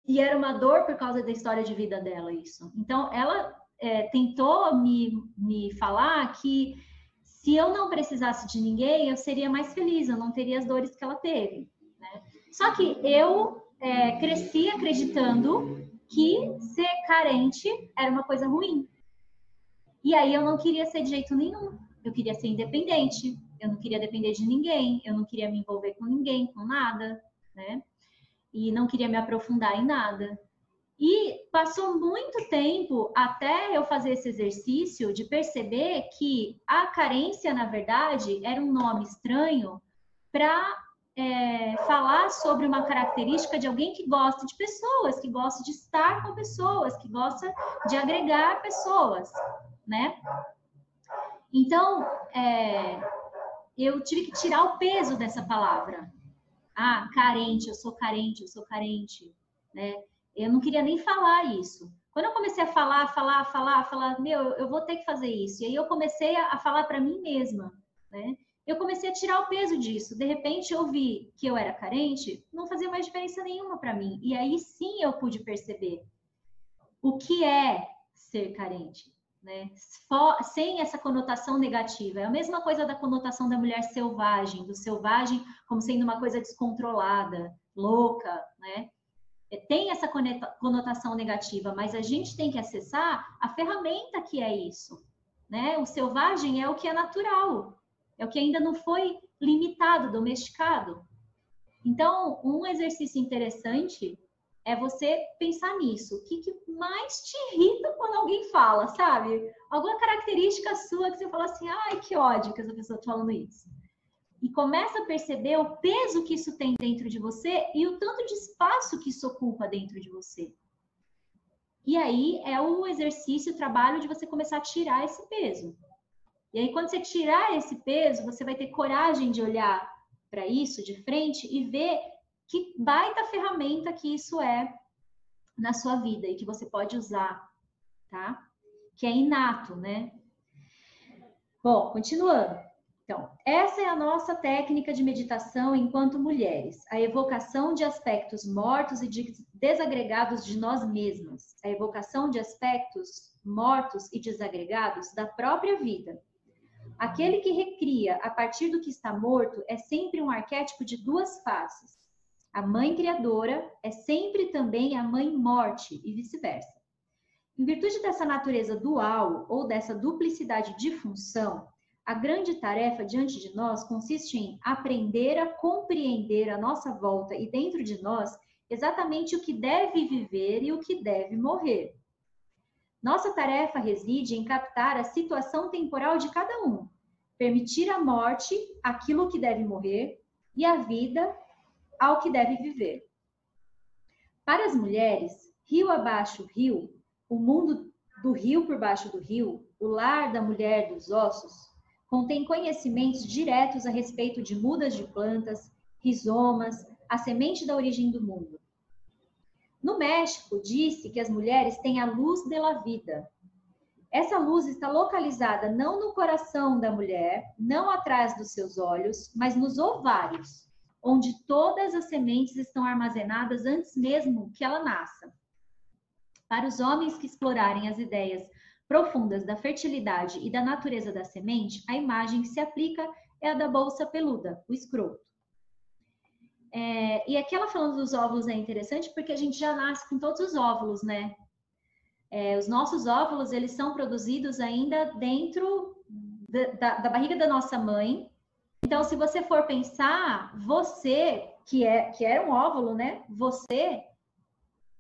Speaker 2: E era uma dor por causa da história de vida dela, isso. Então, ela é, tentou me, me falar que se eu não precisasse de ninguém, eu seria mais feliz, eu não teria as dores que ela teve. Né? Só que eu é, cresci acreditando que ser carente era uma coisa ruim. E aí eu não queria ser de jeito nenhum. Eu queria ser independente. Eu não queria depender de ninguém. Eu não queria me envolver com ninguém, com nada né? E não queria me aprofundar em nada. E passou muito tempo até eu fazer esse exercício de perceber que a carência, na verdade, era um nome estranho para é, falar sobre uma característica de alguém que gosta de pessoas, que gosta de estar com pessoas, que gosta de agregar pessoas, né? Então, é, eu tive que tirar o peso dessa palavra, ah, carente, eu sou carente, eu sou carente, né? Eu não queria nem falar isso. Quando eu comecei a falar, falar, falar, falar, meu, eu vou ter que fazer isso. E aí eu comecei a, falar para mim mesma, né? Eu comecei a tirar o peso disso. De repente eu vi que eu era carente, não fazia mais diferença nenhuma para mim. E aí sim eu pude perceber o que é ser carente né? sem essa conotação negativa. É a mesma coisa da conotação da mulher selvagem, do selvagem como sendo uma coisa descontrolada, louca, né? É, tem essa conotação negativa, mas a gente tem que acessar a ferramenta que é isso, né? O selvagem é o que é natural, é o que ainda não foi limitado, domesticado. Então, um exercício interessante é você pensar nisso. O que, que, mais te irrita quando alguém fala, sabe? Alguma característica sua que você fala assim, ai, que ódio que essa pessoa está falando isso. E começa a perceber o peso que isso tem dentro de você e o tanto de espaço que isso ocupa dentro de você. E aí é o exercício, o trabalho de você começar a tirar esse peso. E aí, quando você tirar esse peso, você vai ter coragem de olhar para isso de frente e ver que baita ferramenta que isso é na sua vida e que você pode usar, tá? Que é inato, né? Bom, continuando. Então, essa é a nossa técnica de meditação enquanto mulheres, a evocação de aspectos mortos e de desagregados de nós mesmas, a evocação de aspectos mortos e desagregados da própria vida. Aquele que recria a partir do que está morto é sempre um arquétipo de duas faces A mãe criadora é sempre também a mãe morte e vice-versa. Em virtude dessa natureza dual ou dessa duplicidade de função, a grande tarefa diante de nós consiste em aprender a compreender a nossa volta e dentro de nós exatamente o que deve viver e o que deve morrer. Nossa tarefa reside em captar a situação temporal de cada um, permitir a morte aquilo que deve morrer e a vida ao que deve viver. Para as mulheres, rio abaixo rio, o mundo do rio por baixo do rio, o lar da mulher dos ossos, contém conhecimentos diretos a respeito de mudas de plantas, rizomas, a semente da origem do mundo. No México, disse que as mulheres têm a luz da vida. Essa luz está localizada não no coração da mulher, não atrás dos seus olhos, mas nos ovários, onde todas as sementes estão armazenadas antes mesmo que ela nasça. Para os homens que explorarem as ideias profundas da fertilidade e da natureza da semente, a imagem que se aplica é a da bolsa peluda, o escroto. É, e aqui ela falando dos óvulos é interessante porque a gente já nasce com todos os óvulos, né? É, os nossos óvulos, eles são produzidos ainda dentro da, da, da barriga da nossa mãe, então, se você for pensar, você, que, é, que era um óvulo, né? Você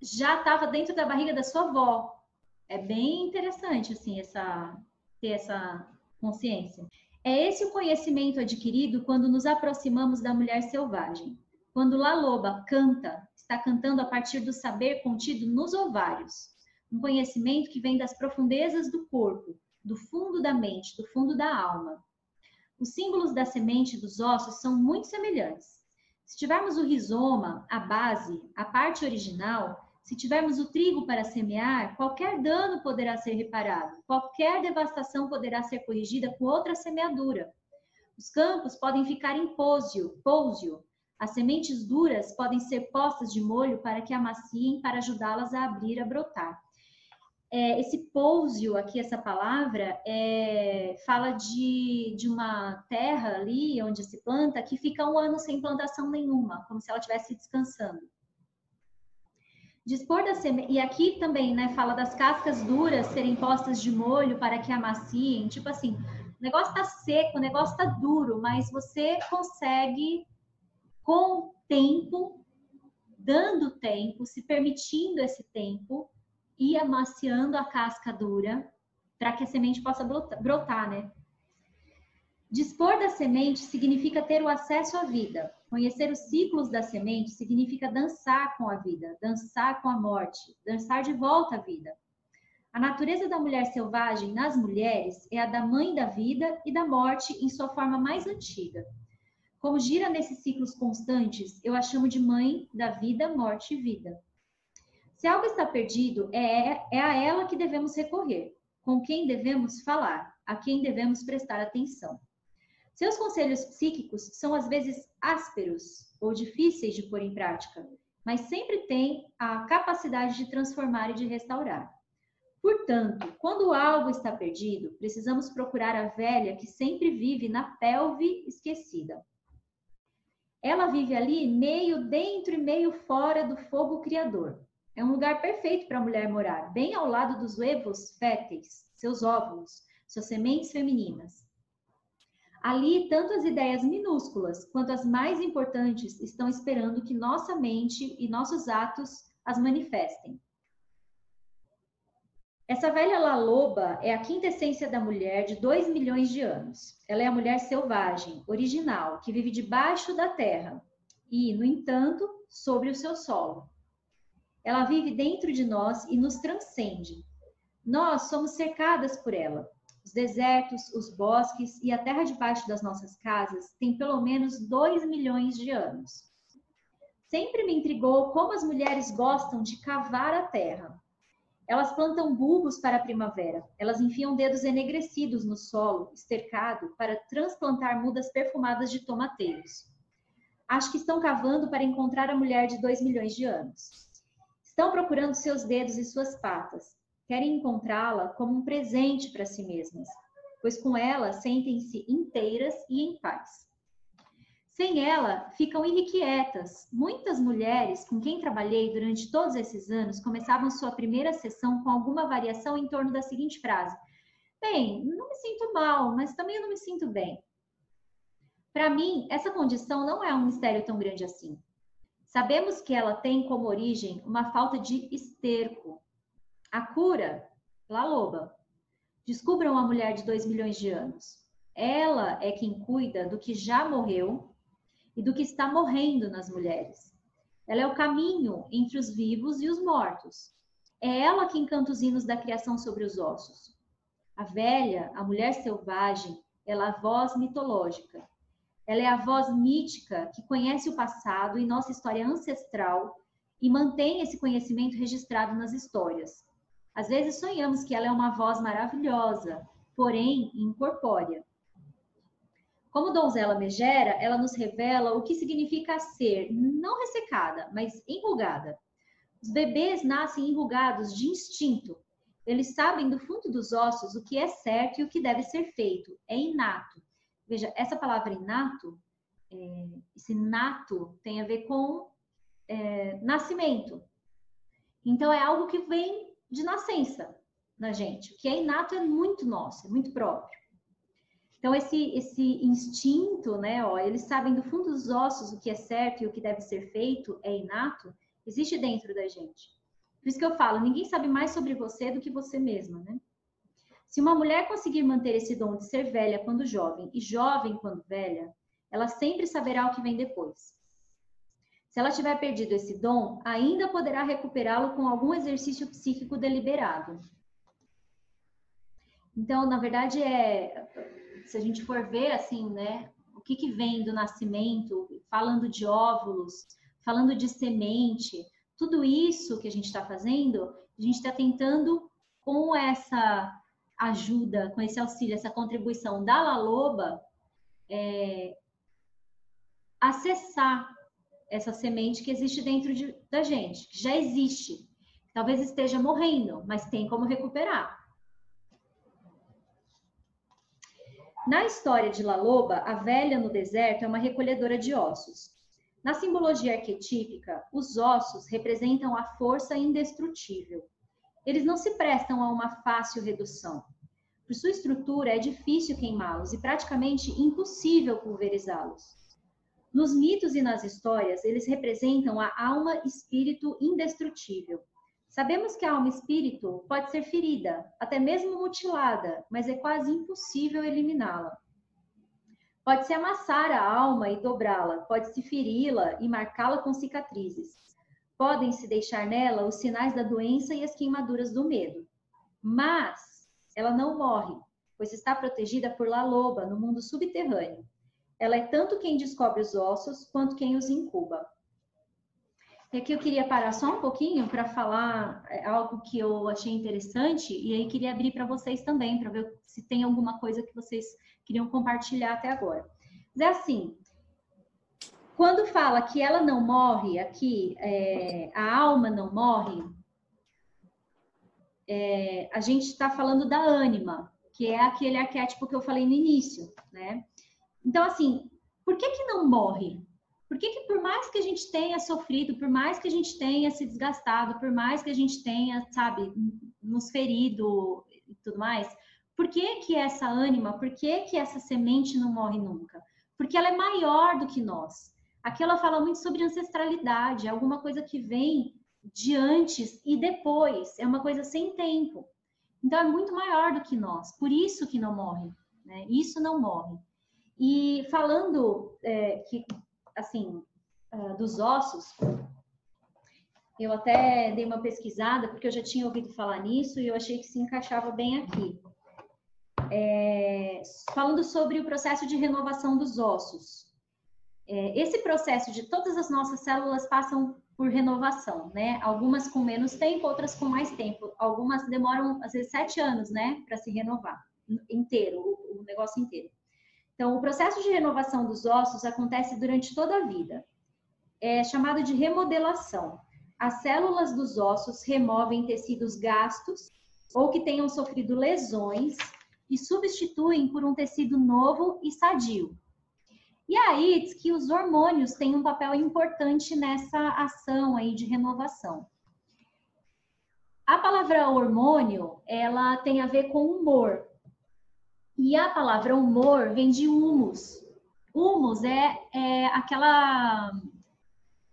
Speaker 2: já estava dentro da barriga da sua avó. É bem interessante, assim, essa, ter essa consciência. É esse o conhecimento adquirido quando nos aproximamos da mulher selvagem. Quando La Loba canta, está cantando a partir do saber contido nos ovários. Um conhecimento que vem das profundezas do corpo, do fundo da mente, do fundo da alma. Os símbolos da semente e dos ossos são muito semelhantes. Se tivermos o rizoma, a base, a parte original, se tivermos o trigo para semear, qualquer dano poderá ser reparado, qualquer devastação poderá ser corrigida com outra semeadura. Os campos podem ficar em pósio, pósio. As sementes duras podem ser postas de molho para que amaciem, para ajudá-las a abrir, a brotar é, esse pousio aqui, essa palavra, é, fala de, de uma terra ali onde se planta que fica um ano sem plantação nenhuma, como se ela estivesse descansando. Dispor da semente. E aqui também, né, fala das cascas duras serem postas de molho para que amaciem. Tipo assim, o negócio tá seco, o negócio tá duro, mas você consegue, com o tempo, dando tempo, se permitindo esse tempo, e amaciando a casca dura para que a semente possa brotar, né? Dispor da semente significa ter o acesso à vida. Conhecer os ciclos da semente significa dançar com a vida, dançar com a morte, dançar de volta à vida. A natureza da mulher selvagem nas mulheres é a da mãe da vida e da morte em sua forma mais antiga. Como gira nesses ciclos constantes, eu a chamo de mãe da vida, morte e vida. Se algo está perdido, é, é a ela que devemos recorrer, com quem devemos falar, a quem devemos prestar atenção. Seus conselhos psíquicos são às vezes ásperos ou difíceis de pôr em prática, mas sempre têm a capacidade de transformar e de restaurar. Portanto, quando algo está perdido, precisamos procurar a velha que sempre vive na pelve esquecida. Ela vive ali meio dentro e meio fora do fogo criador. É um lugar perfeito para a mulher morar, bem ao lado dos ovos férteis, seus óvulos, suas sementes femininas. Ali, tanto as ideias minúsculas quanto as mais importantes estão esperando que nossa mente e nossos atos as manifestem. Essa velha La Loba é a quinta essência da mulher de dois milhões de anos. Ela é a mulher selvagem, original, que vive debaixo da terra e, no entanto, sobre o seu solo. Ela vive dentro de nós e nos transcende. Nós somos cercadas por ela. Os desertos, os bosques e a terra debaixo das nossas casas têm pelo menos dois milhões de anos. Sempre me intrigou como as mulheres gostam de cavar a terra. Elas plantam bulbos para a primavera. Elas enfiam dedos enegrecidos no solo, estercado, para transplantar mudas perfumadas de tomateiros. Acho que estão cavando para encontrar a mulher de dois milhões de anos. Estão procurando seus dedos e suas patas. Querem encontrá-la como um presente para si mesmas, pois com ela sentem-se inteiras e em paz. Sem ela, ficam irrequietas. Muitas mulheres com quem trabalhei durante todos esses anos começavam sua primeira sessão com alguma variação em torno da seguinte frase: Bem, não me sinto mal, mas também não me sinto bem. Para mim, essa condição não é um mistério tão grande assim. Sabemos que ela tem como origem uma falta de esterco. A cura, La Loba. Descubram a mulher de 2 milhões de anos. Ela é quem cuida do que já morreu e do que está morrendo nas mulheres. Ela é o caminho entre os vivos e os mortos. É ela quem canta os hinos da criação sobre os ossos. A velha, a mulher selvagem, ela é a voz mitológica. Ela é a voz mítica que conhece o passado e nossa história ancestral e mantém esse conhecimento registrado nas histórias. Às vezes sonhamos que ela é uma voz maravilhosa, porém incorpórea. Como donzela megera, ela nos revela o que significa ser não ressecada, mas enrugada. Os bebês nascem enrugados de instinto. Eles sabem do fundo dos ossos o que é certo e o que deve ser feito. É inato. Veja, essa palavra inato, é, esse nato tem a ver com é, nascimento. Então é algo que vem de nascença na gente. O que é inato é muito nosso, é muito próprio. Então, esse, esse instinto, né, ó, eles sabem do fundo dos ossos o que é certo e o que deve ser feito, é inato, existe dentro da gente. Por isso que eu falo, ninguém sabe mais sobre você do que você mesma, né? Se uma mulher conseguir manter esse dom de ser velha quando jovem e jovem quando velha, ela sempre saberá o que vem depois. Se ela tiver perdido esse dom, ainda poderá recuperá-lo com algum exercício psíquico deliberado. Então, na verdade, é se a gente for ver assim, né, o que, que vem do nascimento, falando de óvulos, falando de semente, tudo isso que a gente está fazendo, a gente está tentando com essa ajuda, com esse auxílio, essa contribuição da Laloba, é, acessar essa semente que existe dentro de, da gente, que já existe. Talvez esteja morrendo, mas tem como recuperar. Na história de La Loba, a velha no deserto é uma recolhedora de ossos. Na simbologia arquetípica, os ossos representam a força indestrutível. Eles não se prestam a uma fácil redução. Por sua estrutura, é difícil queimá-los e praticamente impossível pulverizá-los. Nos mitos e nas histórias, eles representam a alma espírito indestrutível, Sabemos que a alma espírito pode ser ferida, até mesmo mutilada, mas é quase impossível eliminá-la. Pode-se amassar a alma e dobrá-la, pode-se feri-la e marcá-la com cicatrizes. Podem-se deixar nela os sinais da doença e as queimaduras do medo. Mas ela não morre, pois está protegida por La Loba no mundo subterrâneo. Ela é tanto quem descobre os ossos quanto quem os incuba. E aqui eu queria parar só um pouquinho para falar é, algo que eu achei interessante e aí queria abrir para vocês também, para ver se tem alguma coisa que vocês queriam compartilhar até agora. Mas é assim, quando fala que ela não morre aqui, é, a alma não morre, é, a gente está falando da ânima, que é aquele arquétipo que eu falei no início, né? Então, assim, por que que não morre? Por que, que por mais que a gente tenha sofrido, por mais que a gente tenha se desgastado, por mais que a gente tenha, sabe, nos ferido e tudo mais, por que que essa ânima, por que que essa semente não morre nunca? Porque ela é maior do que nós. Aqui ela fala muito sobre ancestralidade, é alguma coisa que vem de antes e depois, é uma coisa sem tempo. Então é muito maior do que nós, por isso que não morre, né? Isso não morre. E falando é, que assim, uh, dos ossos, eu até dei uma pesquisada, porque eu já tinha ouvido falar nisso e eu achei que se encaixava bem aqui. É, falando sobre o processo de renovação dos ossos. É, esse processo de todas as nossas células passam por renovação, né? Algumas com menos tempo, outras com mais tempo. Algumas demoram, às vezes, sete anos, né, para se renovar inteiro, o, o negócio inteiro. Então, o processo de renovação dos ossos acontece durante toda a vida. É chamado de remodelação. As células dos ossos removem tecidos gastos ou que tenham sofrido lesões e substituem por um tecido novo e sadio. E aí diz que os hormônios têm um papel importante nessa ação aí de renovação. A palavra hormônio, ela tem a ver com humor. E a palavra humor vem de humus. Humus é, é aquela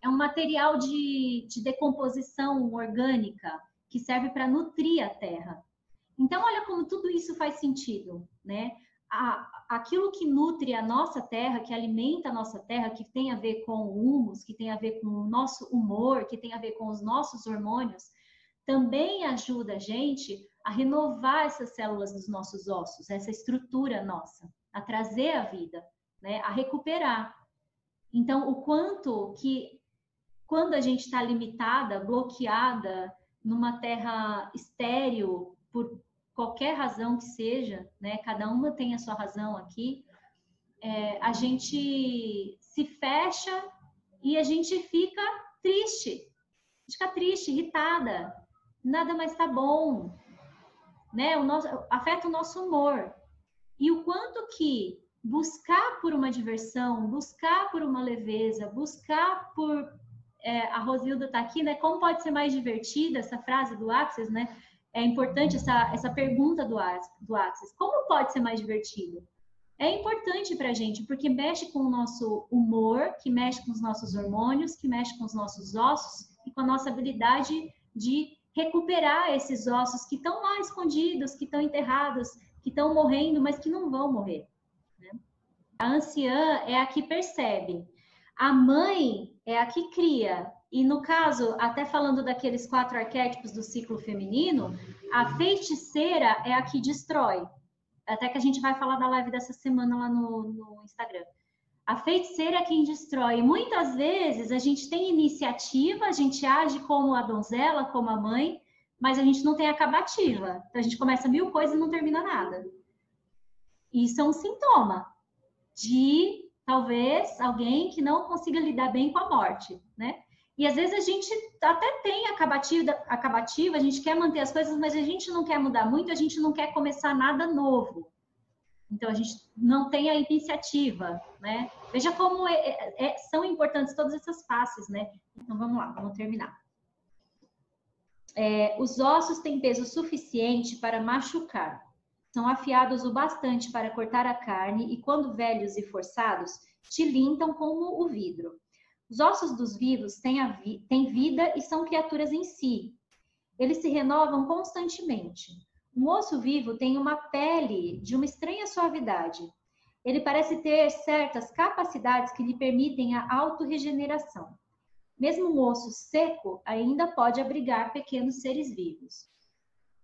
Speaker 2: é um material de, de decomposição orgânica que serve para nutrir a terra. Então, olha como tudo isso faz sentido, né? A, aquilo que nutre a nossa terra, que alimenta a nossa terra, que tem a ver com o humus, que tem a ver com o nosso humor, que tem a ver com os nossos hormônios, também ajuda a gente a renovar essas células dos nossos ossos, essa estrutura nossa, a trazer a vida, né? A recuperar. Então, o quanto que quando a gente está limitada, bloqueada numa terra estéril por qualquer razão que seja, né? Cada uma tem a sua razão aqui. É, a gente se fecha e a gente fica triste, fica triste, irritada, nada mais está bom, né? O nosso afeta o nosso humor e o quanto que buscar por uma diversão, buscar por uma leveza, buscar por é, a Rosilda está aqui, né? Como pode ser mais divertida essa frase do Axis, né? É importante essa, essa pergunta do, do Axis. Como pode ser mais divertido? É importante para a gente, porque mexe com o nosso humor, que mexe com os nossos hormônios, que mexe com os nossos ossos e com a nossa habilidade de recuperar esses ossos que estão lá escondidos, que estão enterrados, que estão morrendo, mas que não vão morrer. Né? A anciã é a que percebe. A mãe é a que cria. E no caso, até falando daqueles quatro arquétipos do ciclo feminino, a feiticeira é a que destrói. Até que a gente vai falar da live dessa semana lá no, no Instagram. A feiticeira é quem destrói. Muitas vezes a gente tem iniciativa, a gente age como a donzela, como a mãe, mas a gente não tem acabativa. Então a gente começa mil coisas e não termina nada. Isso é um sintoma de talvez alguém que não consiga lidar bem com a morte, né? E às vezes a gente até tem acabativa, acabativa, a gente quer manter as coisas, mas a gente não quer mudar muito, a gente não quer começar nada novo. Então a gente não tem a iniciativa, né? Veja como é, é, é são importantes todas essas faces, né? Então vamos lá, vamos terminar. É, os ossos têm peso suficiente para machucar, são afiados o bastante para cortar a carne e, quando velhos e forçados, tilintam como o vidro. Os ossos dos vivos têm, vi têm vida e são criaturas em si. Eles se renovam constantemente. Um osso vivo tem uma pele de uma estranha suavidade. Ele parece ter certas capacidades que lhe permitem a autorregeneração. Mesmo um osso seco ainda pode abrigar pequenos seres vivos.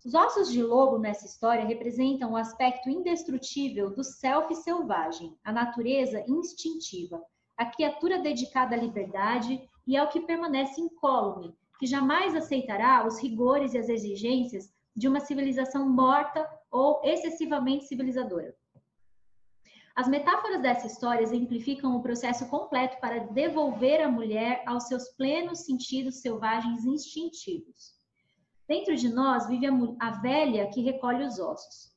Speaker 2: Os ossos de lobo nessa história representam o aspecto indestrutível do self selvagem, a natureza instintiva, a criatura dedicada à liberdade e ao que permanece incólume, que jamais aceitará os rigores e as exigências de uma civilização morta ou excessivamente civilizadora. As metáforas dessa história exemplificam o processo completo para devolver a mulher aos seus plenos sentidos selvagens instintivos. Dentro de nós vive a, a velha que recolhe os ossos.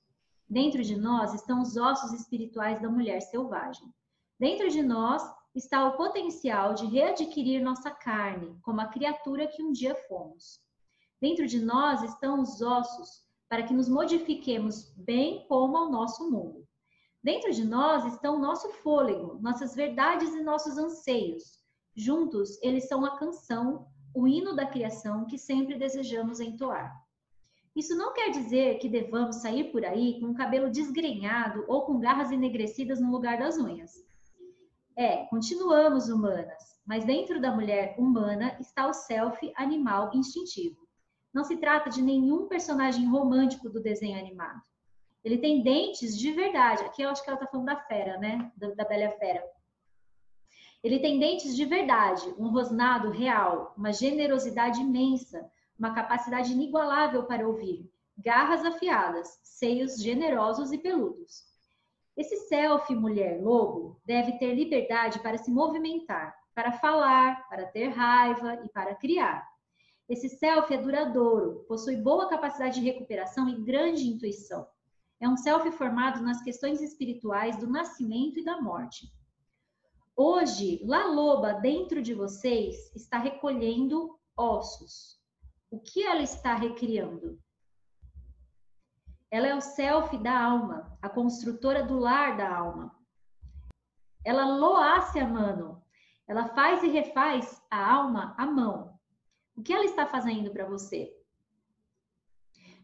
Speaker 2: Dentro de nós estão os ossos espirituais da mulher selvagem. Dentro de nós está o potencial de readquirir nossa carne, como a criatura que um dia fomos. Dentro de nós estão os ossos para que nos modifiquemos bem como ao nosso mundo. Dentro de nós estão o nosso fôlego, nossas verdades e nossos anseios. Juntos, eles são a canção o hino da criação que sempre desejamos entoar. Isso não quer dizer que devamos sair por aí com o cabelo desgrenhado ou com garras enegrecidas no lugar das unhas. É, continuamos humanas, mas dentro da mulher humana está o self animal instintivo. Não se trata de nenhum personagem romântico do desenho animado. Ele tem dentes de verdade. Aqui eu acho que ela está falando da fera, né? Da, da Bela Fera. Ele tem dentes de verdade, um rosnado real, uma generosidade imensa, uma capacidade inigualável para ouvir, garras afiadas, seios generosos e peludos. Esse self mulher lobo deve ter liberdade para se movimentar, para falar, para ter raiva e para criar. Esse self é duradouro, possui boa capacidade de recuperação e grande intuição. É um self formado nas questões espirituais do nascimento e da morte. Hoje, La Loba dentro de vocês está recolhendo ossos. O que ela está recriando? Ela é o self da alma, a construtora do lar da alma. Ela loasse a mano. Ela faz e refaz a alma à mão. O que ela está fazendo para você?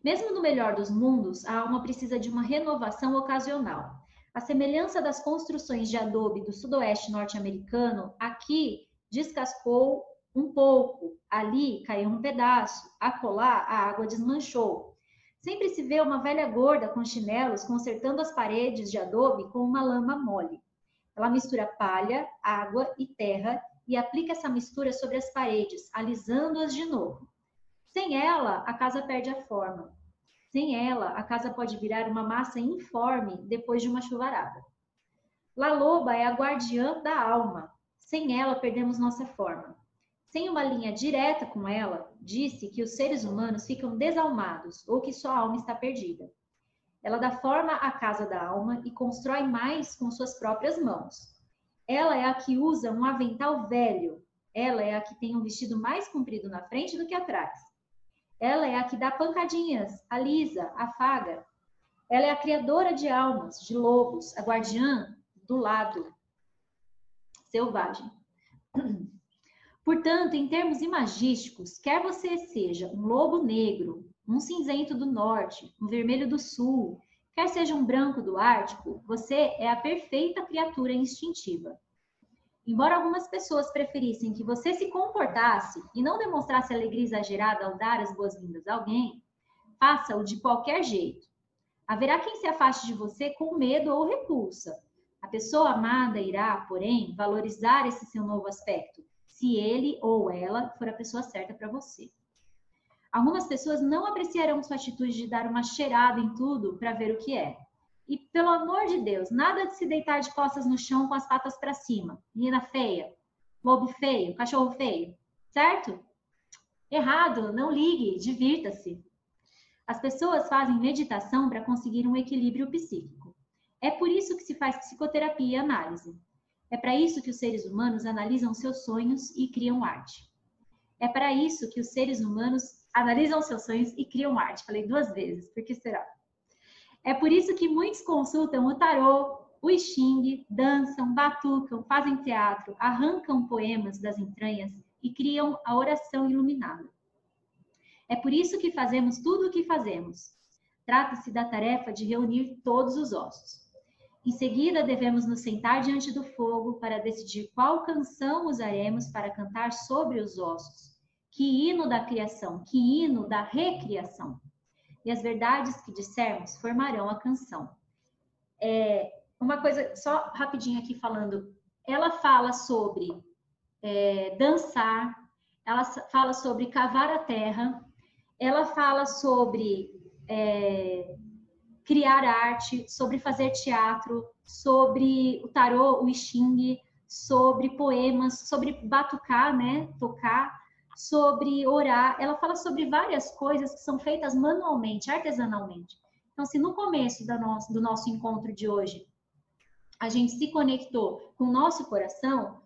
Speaker 2: Mesmo no melhor dos mundos, a alma precisa de uma renovação ocasional. A semelhança das construções de adobe do sudoeste norte-americano, aqui descascou um pouco, ali caiu um pedaço, acolá a água desmanchou. Sempre se vê uma velha gorda com chinelos consertando as paredes de adobe com uma lama mole. Ela mistura palha, água e terra e aplica essa mistura sobre as paredes, alisando-as de novo. Sem ela, a casa perde a forma. Sem ela, a casa pode virar uma massa informe depois de uma chuvarada. La Loba é a guardiã da alma. Sem ela, perdemos nossa forma. Sem uma linha direta com ela, disse que os seres humanos ficam desalmados ou que sua alma está perdida. Ela dá forma à casa da alma e constrói mais com suas próprias mãos. Ela é a que usa um avental velho. Ela é a que tem um vestido mais comprido na frente do que atrás. Ela é a que dá pancadinhas, alisa, afaga. Ela é a criadora de almas, de lobos, a guardiã do lado selvagem. Portanto, em termos imagísticos, quer você seja um lobo negro, um cinzento do norte, um vermelho do sul, quer seja um branco do Ártico, você é a perfeita criatura instintiva. Embora algumas pessoas preferissem que você se comportasse e não demonstrasse alegria exagerada ao dar as boas-vindas a alguém, faça-o de qualquer jeito. Haverá quem se afaste de você com medo ou repulsa. A pessoa amada irá, porém, valorizar esse seu novo aspecto se ele ou ela for a pessoa certa para você. Algumas pessoas não apreciarão sua atitude de dar uma cheirada em tudo para ver o que é. E pelo amor de Deus, nada de se deitar de costas no chão com as patas para cima. Menina feia, lobo feio, cachorro feio, certo? Errado, não ligue, divirta-se. As pessoas fazem meditação para conseguir um equilíbrio psíquico. É por isso que se faz psicoterapia e análise. É para isso que os seres humanos analisam seus sonhos e criam arte. É para isso que os seres humanos analisam seus sonhos e criam arte. Falei duas vezes, por que será? É por isso que muitos consultam o tarô, o xing, dançam, batucam, fazem teatro, arrancam poemas das entranhas e criam a oração iluminada. É por isso que fazemos tudo o que fazemos. Trata-se da tarefa de reunir todos os ossos. Em seguida, devemos nos sentar diante do fogo para decidir qual canção usaremos para cantar sobre os ossos. Que hino da criação, que hino da recriação. E as verdades que dissermos formarão a canção. É, uma coisa, só rapidinho aqui falando, ela fala sobre é, dançar, ela fala sobre cavar a terra, ela fala sobre é, criar arte, sobre fazer teatro, sobre o tarô, o xing, sobre poemas, sobre batucar, né, tocar, sobre orar. Ela fala sobre várias coisas que são feitas manualmente, artesanalmente. Então, se no começo do nosso, do nosso encontro de hoje a gente se conectou com o nosso coração,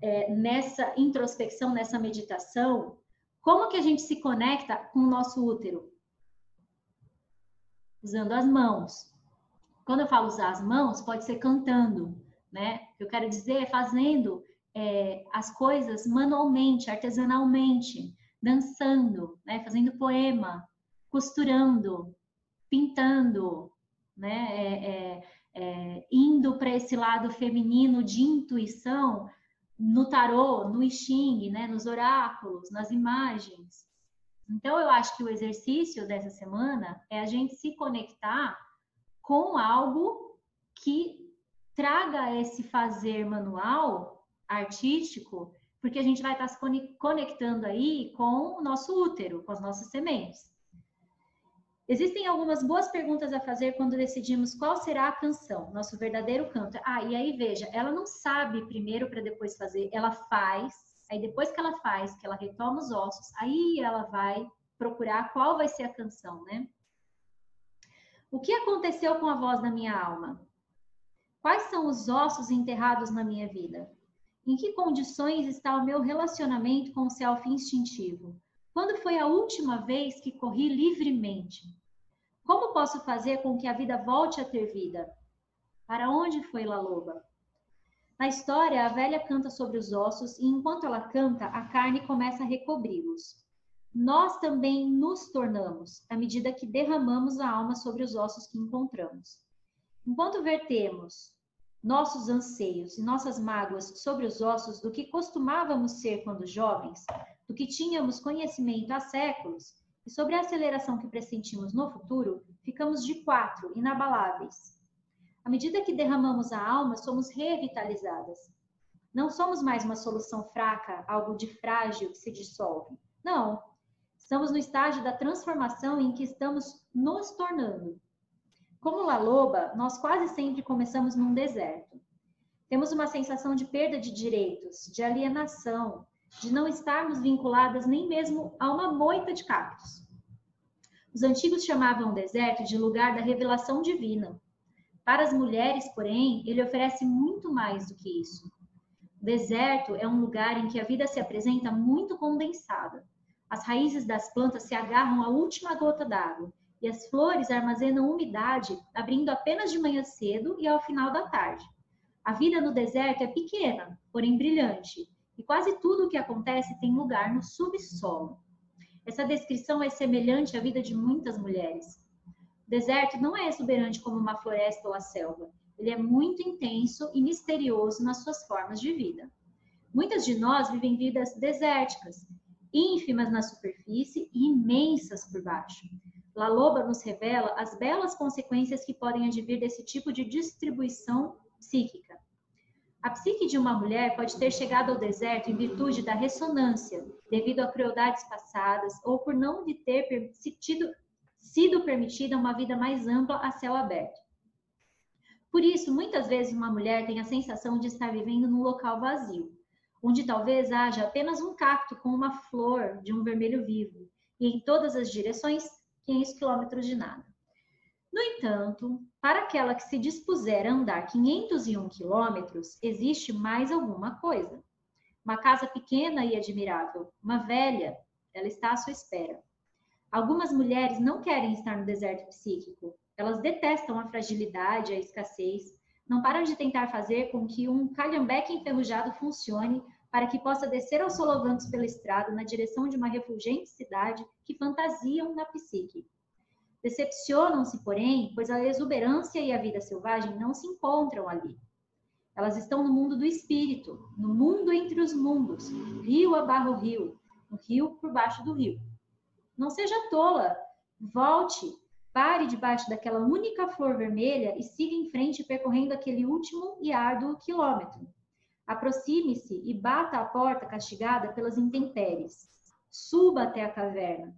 Speaker 2: é, nessa introspecção, nessa meditação, como que a gente se conecta com o nosso útero? Usando as mãos. Quando eu falo usar as mãos, pode ser cantando, né? Eu quero dizer fazendo é, as coisas manualmente, artesanalmente, dançando, né? Fazendo poema, costurando, pintando, né? É, é, é indo para esse lado feminino de intuição no tarô, no I Ching, né? Nos oráculos, nas imagens. Então, eu acho que o exercício dessa semana é a gente se conectar com algo que traga esse fazer manual artístico, porque a gente vai estar se conectando aí com o nosso útero, com as nossas sementes. Existem algumas boas perguntas a fazer quando decidimos qual será a canção, nosso verdadeiro canto. Ah, e aí veja, ela não sabe primeiro para depois fazer, ela faz Aí depois que ela faz, que ela retoma os ossos, aí ela vai procurar qual vai ser a canção, né? O que aconteceu com a voz da minha alma?
Speaker 3: Quais são os ossos enterrados na minha vida? Em que condições está o meu relacionamento com o self instintivo? Quando foi a última vez que corri livremente? Como posso fazer com que a vida volte a ter vida? Para onde foi La Loba? Na história, a velha canta sobre os ossos e enquanto ela canta, a carne começa a recobri-los. Nós também nos tornamos à medida que derramamos a alma sobre os ossos que encontramos. Enquanto vertemos nossos anseios e nossas mágoas sobre os ossos do que costumávamos ser quando jovens, do que tínhamos conhecimento há séculos, e sobre a aceleração que pressentimos no futuro, ficamos de quatro, inabaláveis. À medida que derramamos a alma, somos revitalizadas. Não somos mais uma solução fraca, algo de frágil que se dissolve. Não. Estamos no estágio da transformação em que estamos nos tornando. Como La Loba, nós quase sempre começamos num deserto. Temos uma sensação de perda de direitos, de alienação, de não estarmos vinculadas nem mesmo a uma moita de cactos. Os antigos chamavam o deserto de lugar da revelação divina. Para as mulheres, porém, ele oferece muito mais do que isso. O deserto é um lugar em que a vida se apresenta muito condensada. As raízes das plantas se agarram à última gota d'água e as flores armazenam umidade, abrindo apenas de manhã cedo e ao final da tarde. A vida no deserto é pequena, porém brilhante, e quase tudo o que acontece tem lugar no subsolo. Essa descrição é semelhante à vida de muitas mulheres. Deserto não é exuberante como uma floresta ou a selva. Ele é muito intenso e misterioso nas suas formas de vida. Muitas de nós vivem vidas desérticas, ínfimas na superfície e imensas por baixo. La Loba nos revela as belas consequências que podem advir desse tipo de distribuição psíquica. A psique de uma mulher pode ter chegado ao deserto em virtude da ressonância, devido a crueldades passadas ou por não lhe ter sido, sido permitida uma vida mais ampla a céu aberto. Por isso, muitas vezes uma mulher tem a sensação de estar vivendo num local vazio, onde talvez haja apenas um cacto com uma flor de um vermelho vivo, e em todas as direções, 500 quilômetros de nada. No entanto, para aquela que se dispuser a andar 501 quilômetros, existe mais alguma coisa. Uma casa pequena e admirável, uma velha, ela está à sua espera. Algumas mulheres não querem estar no deserto psíquico. Elas detestam a fragilidade, a escassez, não param de tentar fazer com que um calhambeque enferrujado funcione para que possa descer aos solovancos pela estrada na direção de uma refulgente cidade que fantasiam na psique. Decepcionam-se, porém, pois a exuberância e a vida selvagem não se encontram ali. Elas estão no mundo do espírito, no mundo entre os mundos, rio abarra rio, o rio por baixo do rio. Não seja tola, volte, pare debaixo daquela única flor vermelha e siga em frente percorrendo aquele último e árduo quilômetro. Aproxime-se e bata a porta castigada pelas intempéries. Suba até a caverna.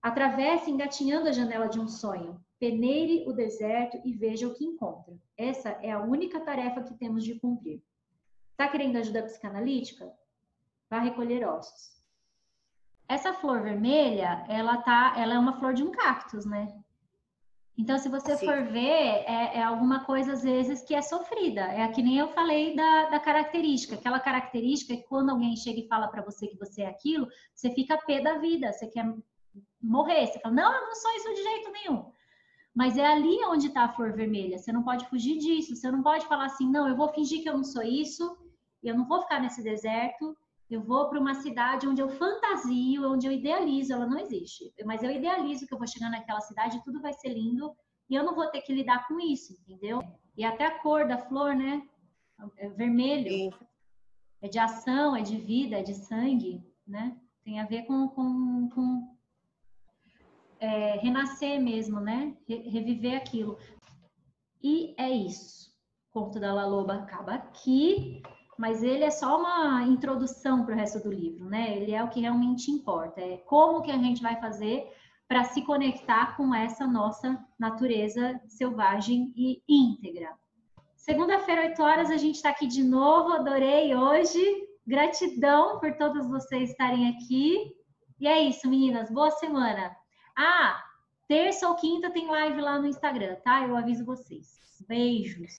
Speaker 3: Atravesse engatinhando a janela de um sonho. Peneire o deserto e veja o que encontra. Essa é a única tarefa que temos de cumprir. Está querendo ajuda psicanalítica? Vá recolher ossos. Essa flor vermelha, ela tá, ela é uma flor de um cactus, né? Então, se você Sim. for ver, é, é, alguma coisa, às vezes, que é sofrida. É que nem eu falei da, da característica. Aquela característica que quando alguém chega e fala para você que você é aquilo, você fica pé da vida. Você quer morrer. Você fala, não, eu não sou isso de jeito nenhum. Mas é ali onde está a flor vermelha. Você não pode fugir disso. Você não pode falar assim, não, eu vou fingir que eu não sou isso, eu não vou ficar nesse deserto, eu vou para uma cidade onde eu fantasio, onde eu idealizo. Ela não existe. Mas eu idealizo que eu vou chegar naquela cidade e tudo vai ser lindo e eu não vou ter que lidar com isso, entendeu? E até a cor da flor, né? É vermelho. Sim. É de ação, é de vida, é de sangue, né? Tem a ver com, com, com é, renascer mesmo, né? reviver aquilo. E é isso. O conto da La Loba acaba aqui, mas ele é só uma introdução para o resto do livro, né? Ele é o que realmente importa. É como que a gente vai fazer para se conectar com essa nossa natureza selvagem e íntegra. Segunda-feira, 8 horas, a gente está aqui de novo. Adorei hoje. Gratidão por todos vocês estarem aqui. E é isso, meninas. Boa semana. Ah, terça ou quinta tem live lá no Instagram, tá? Eu aviso vocês. Beijos.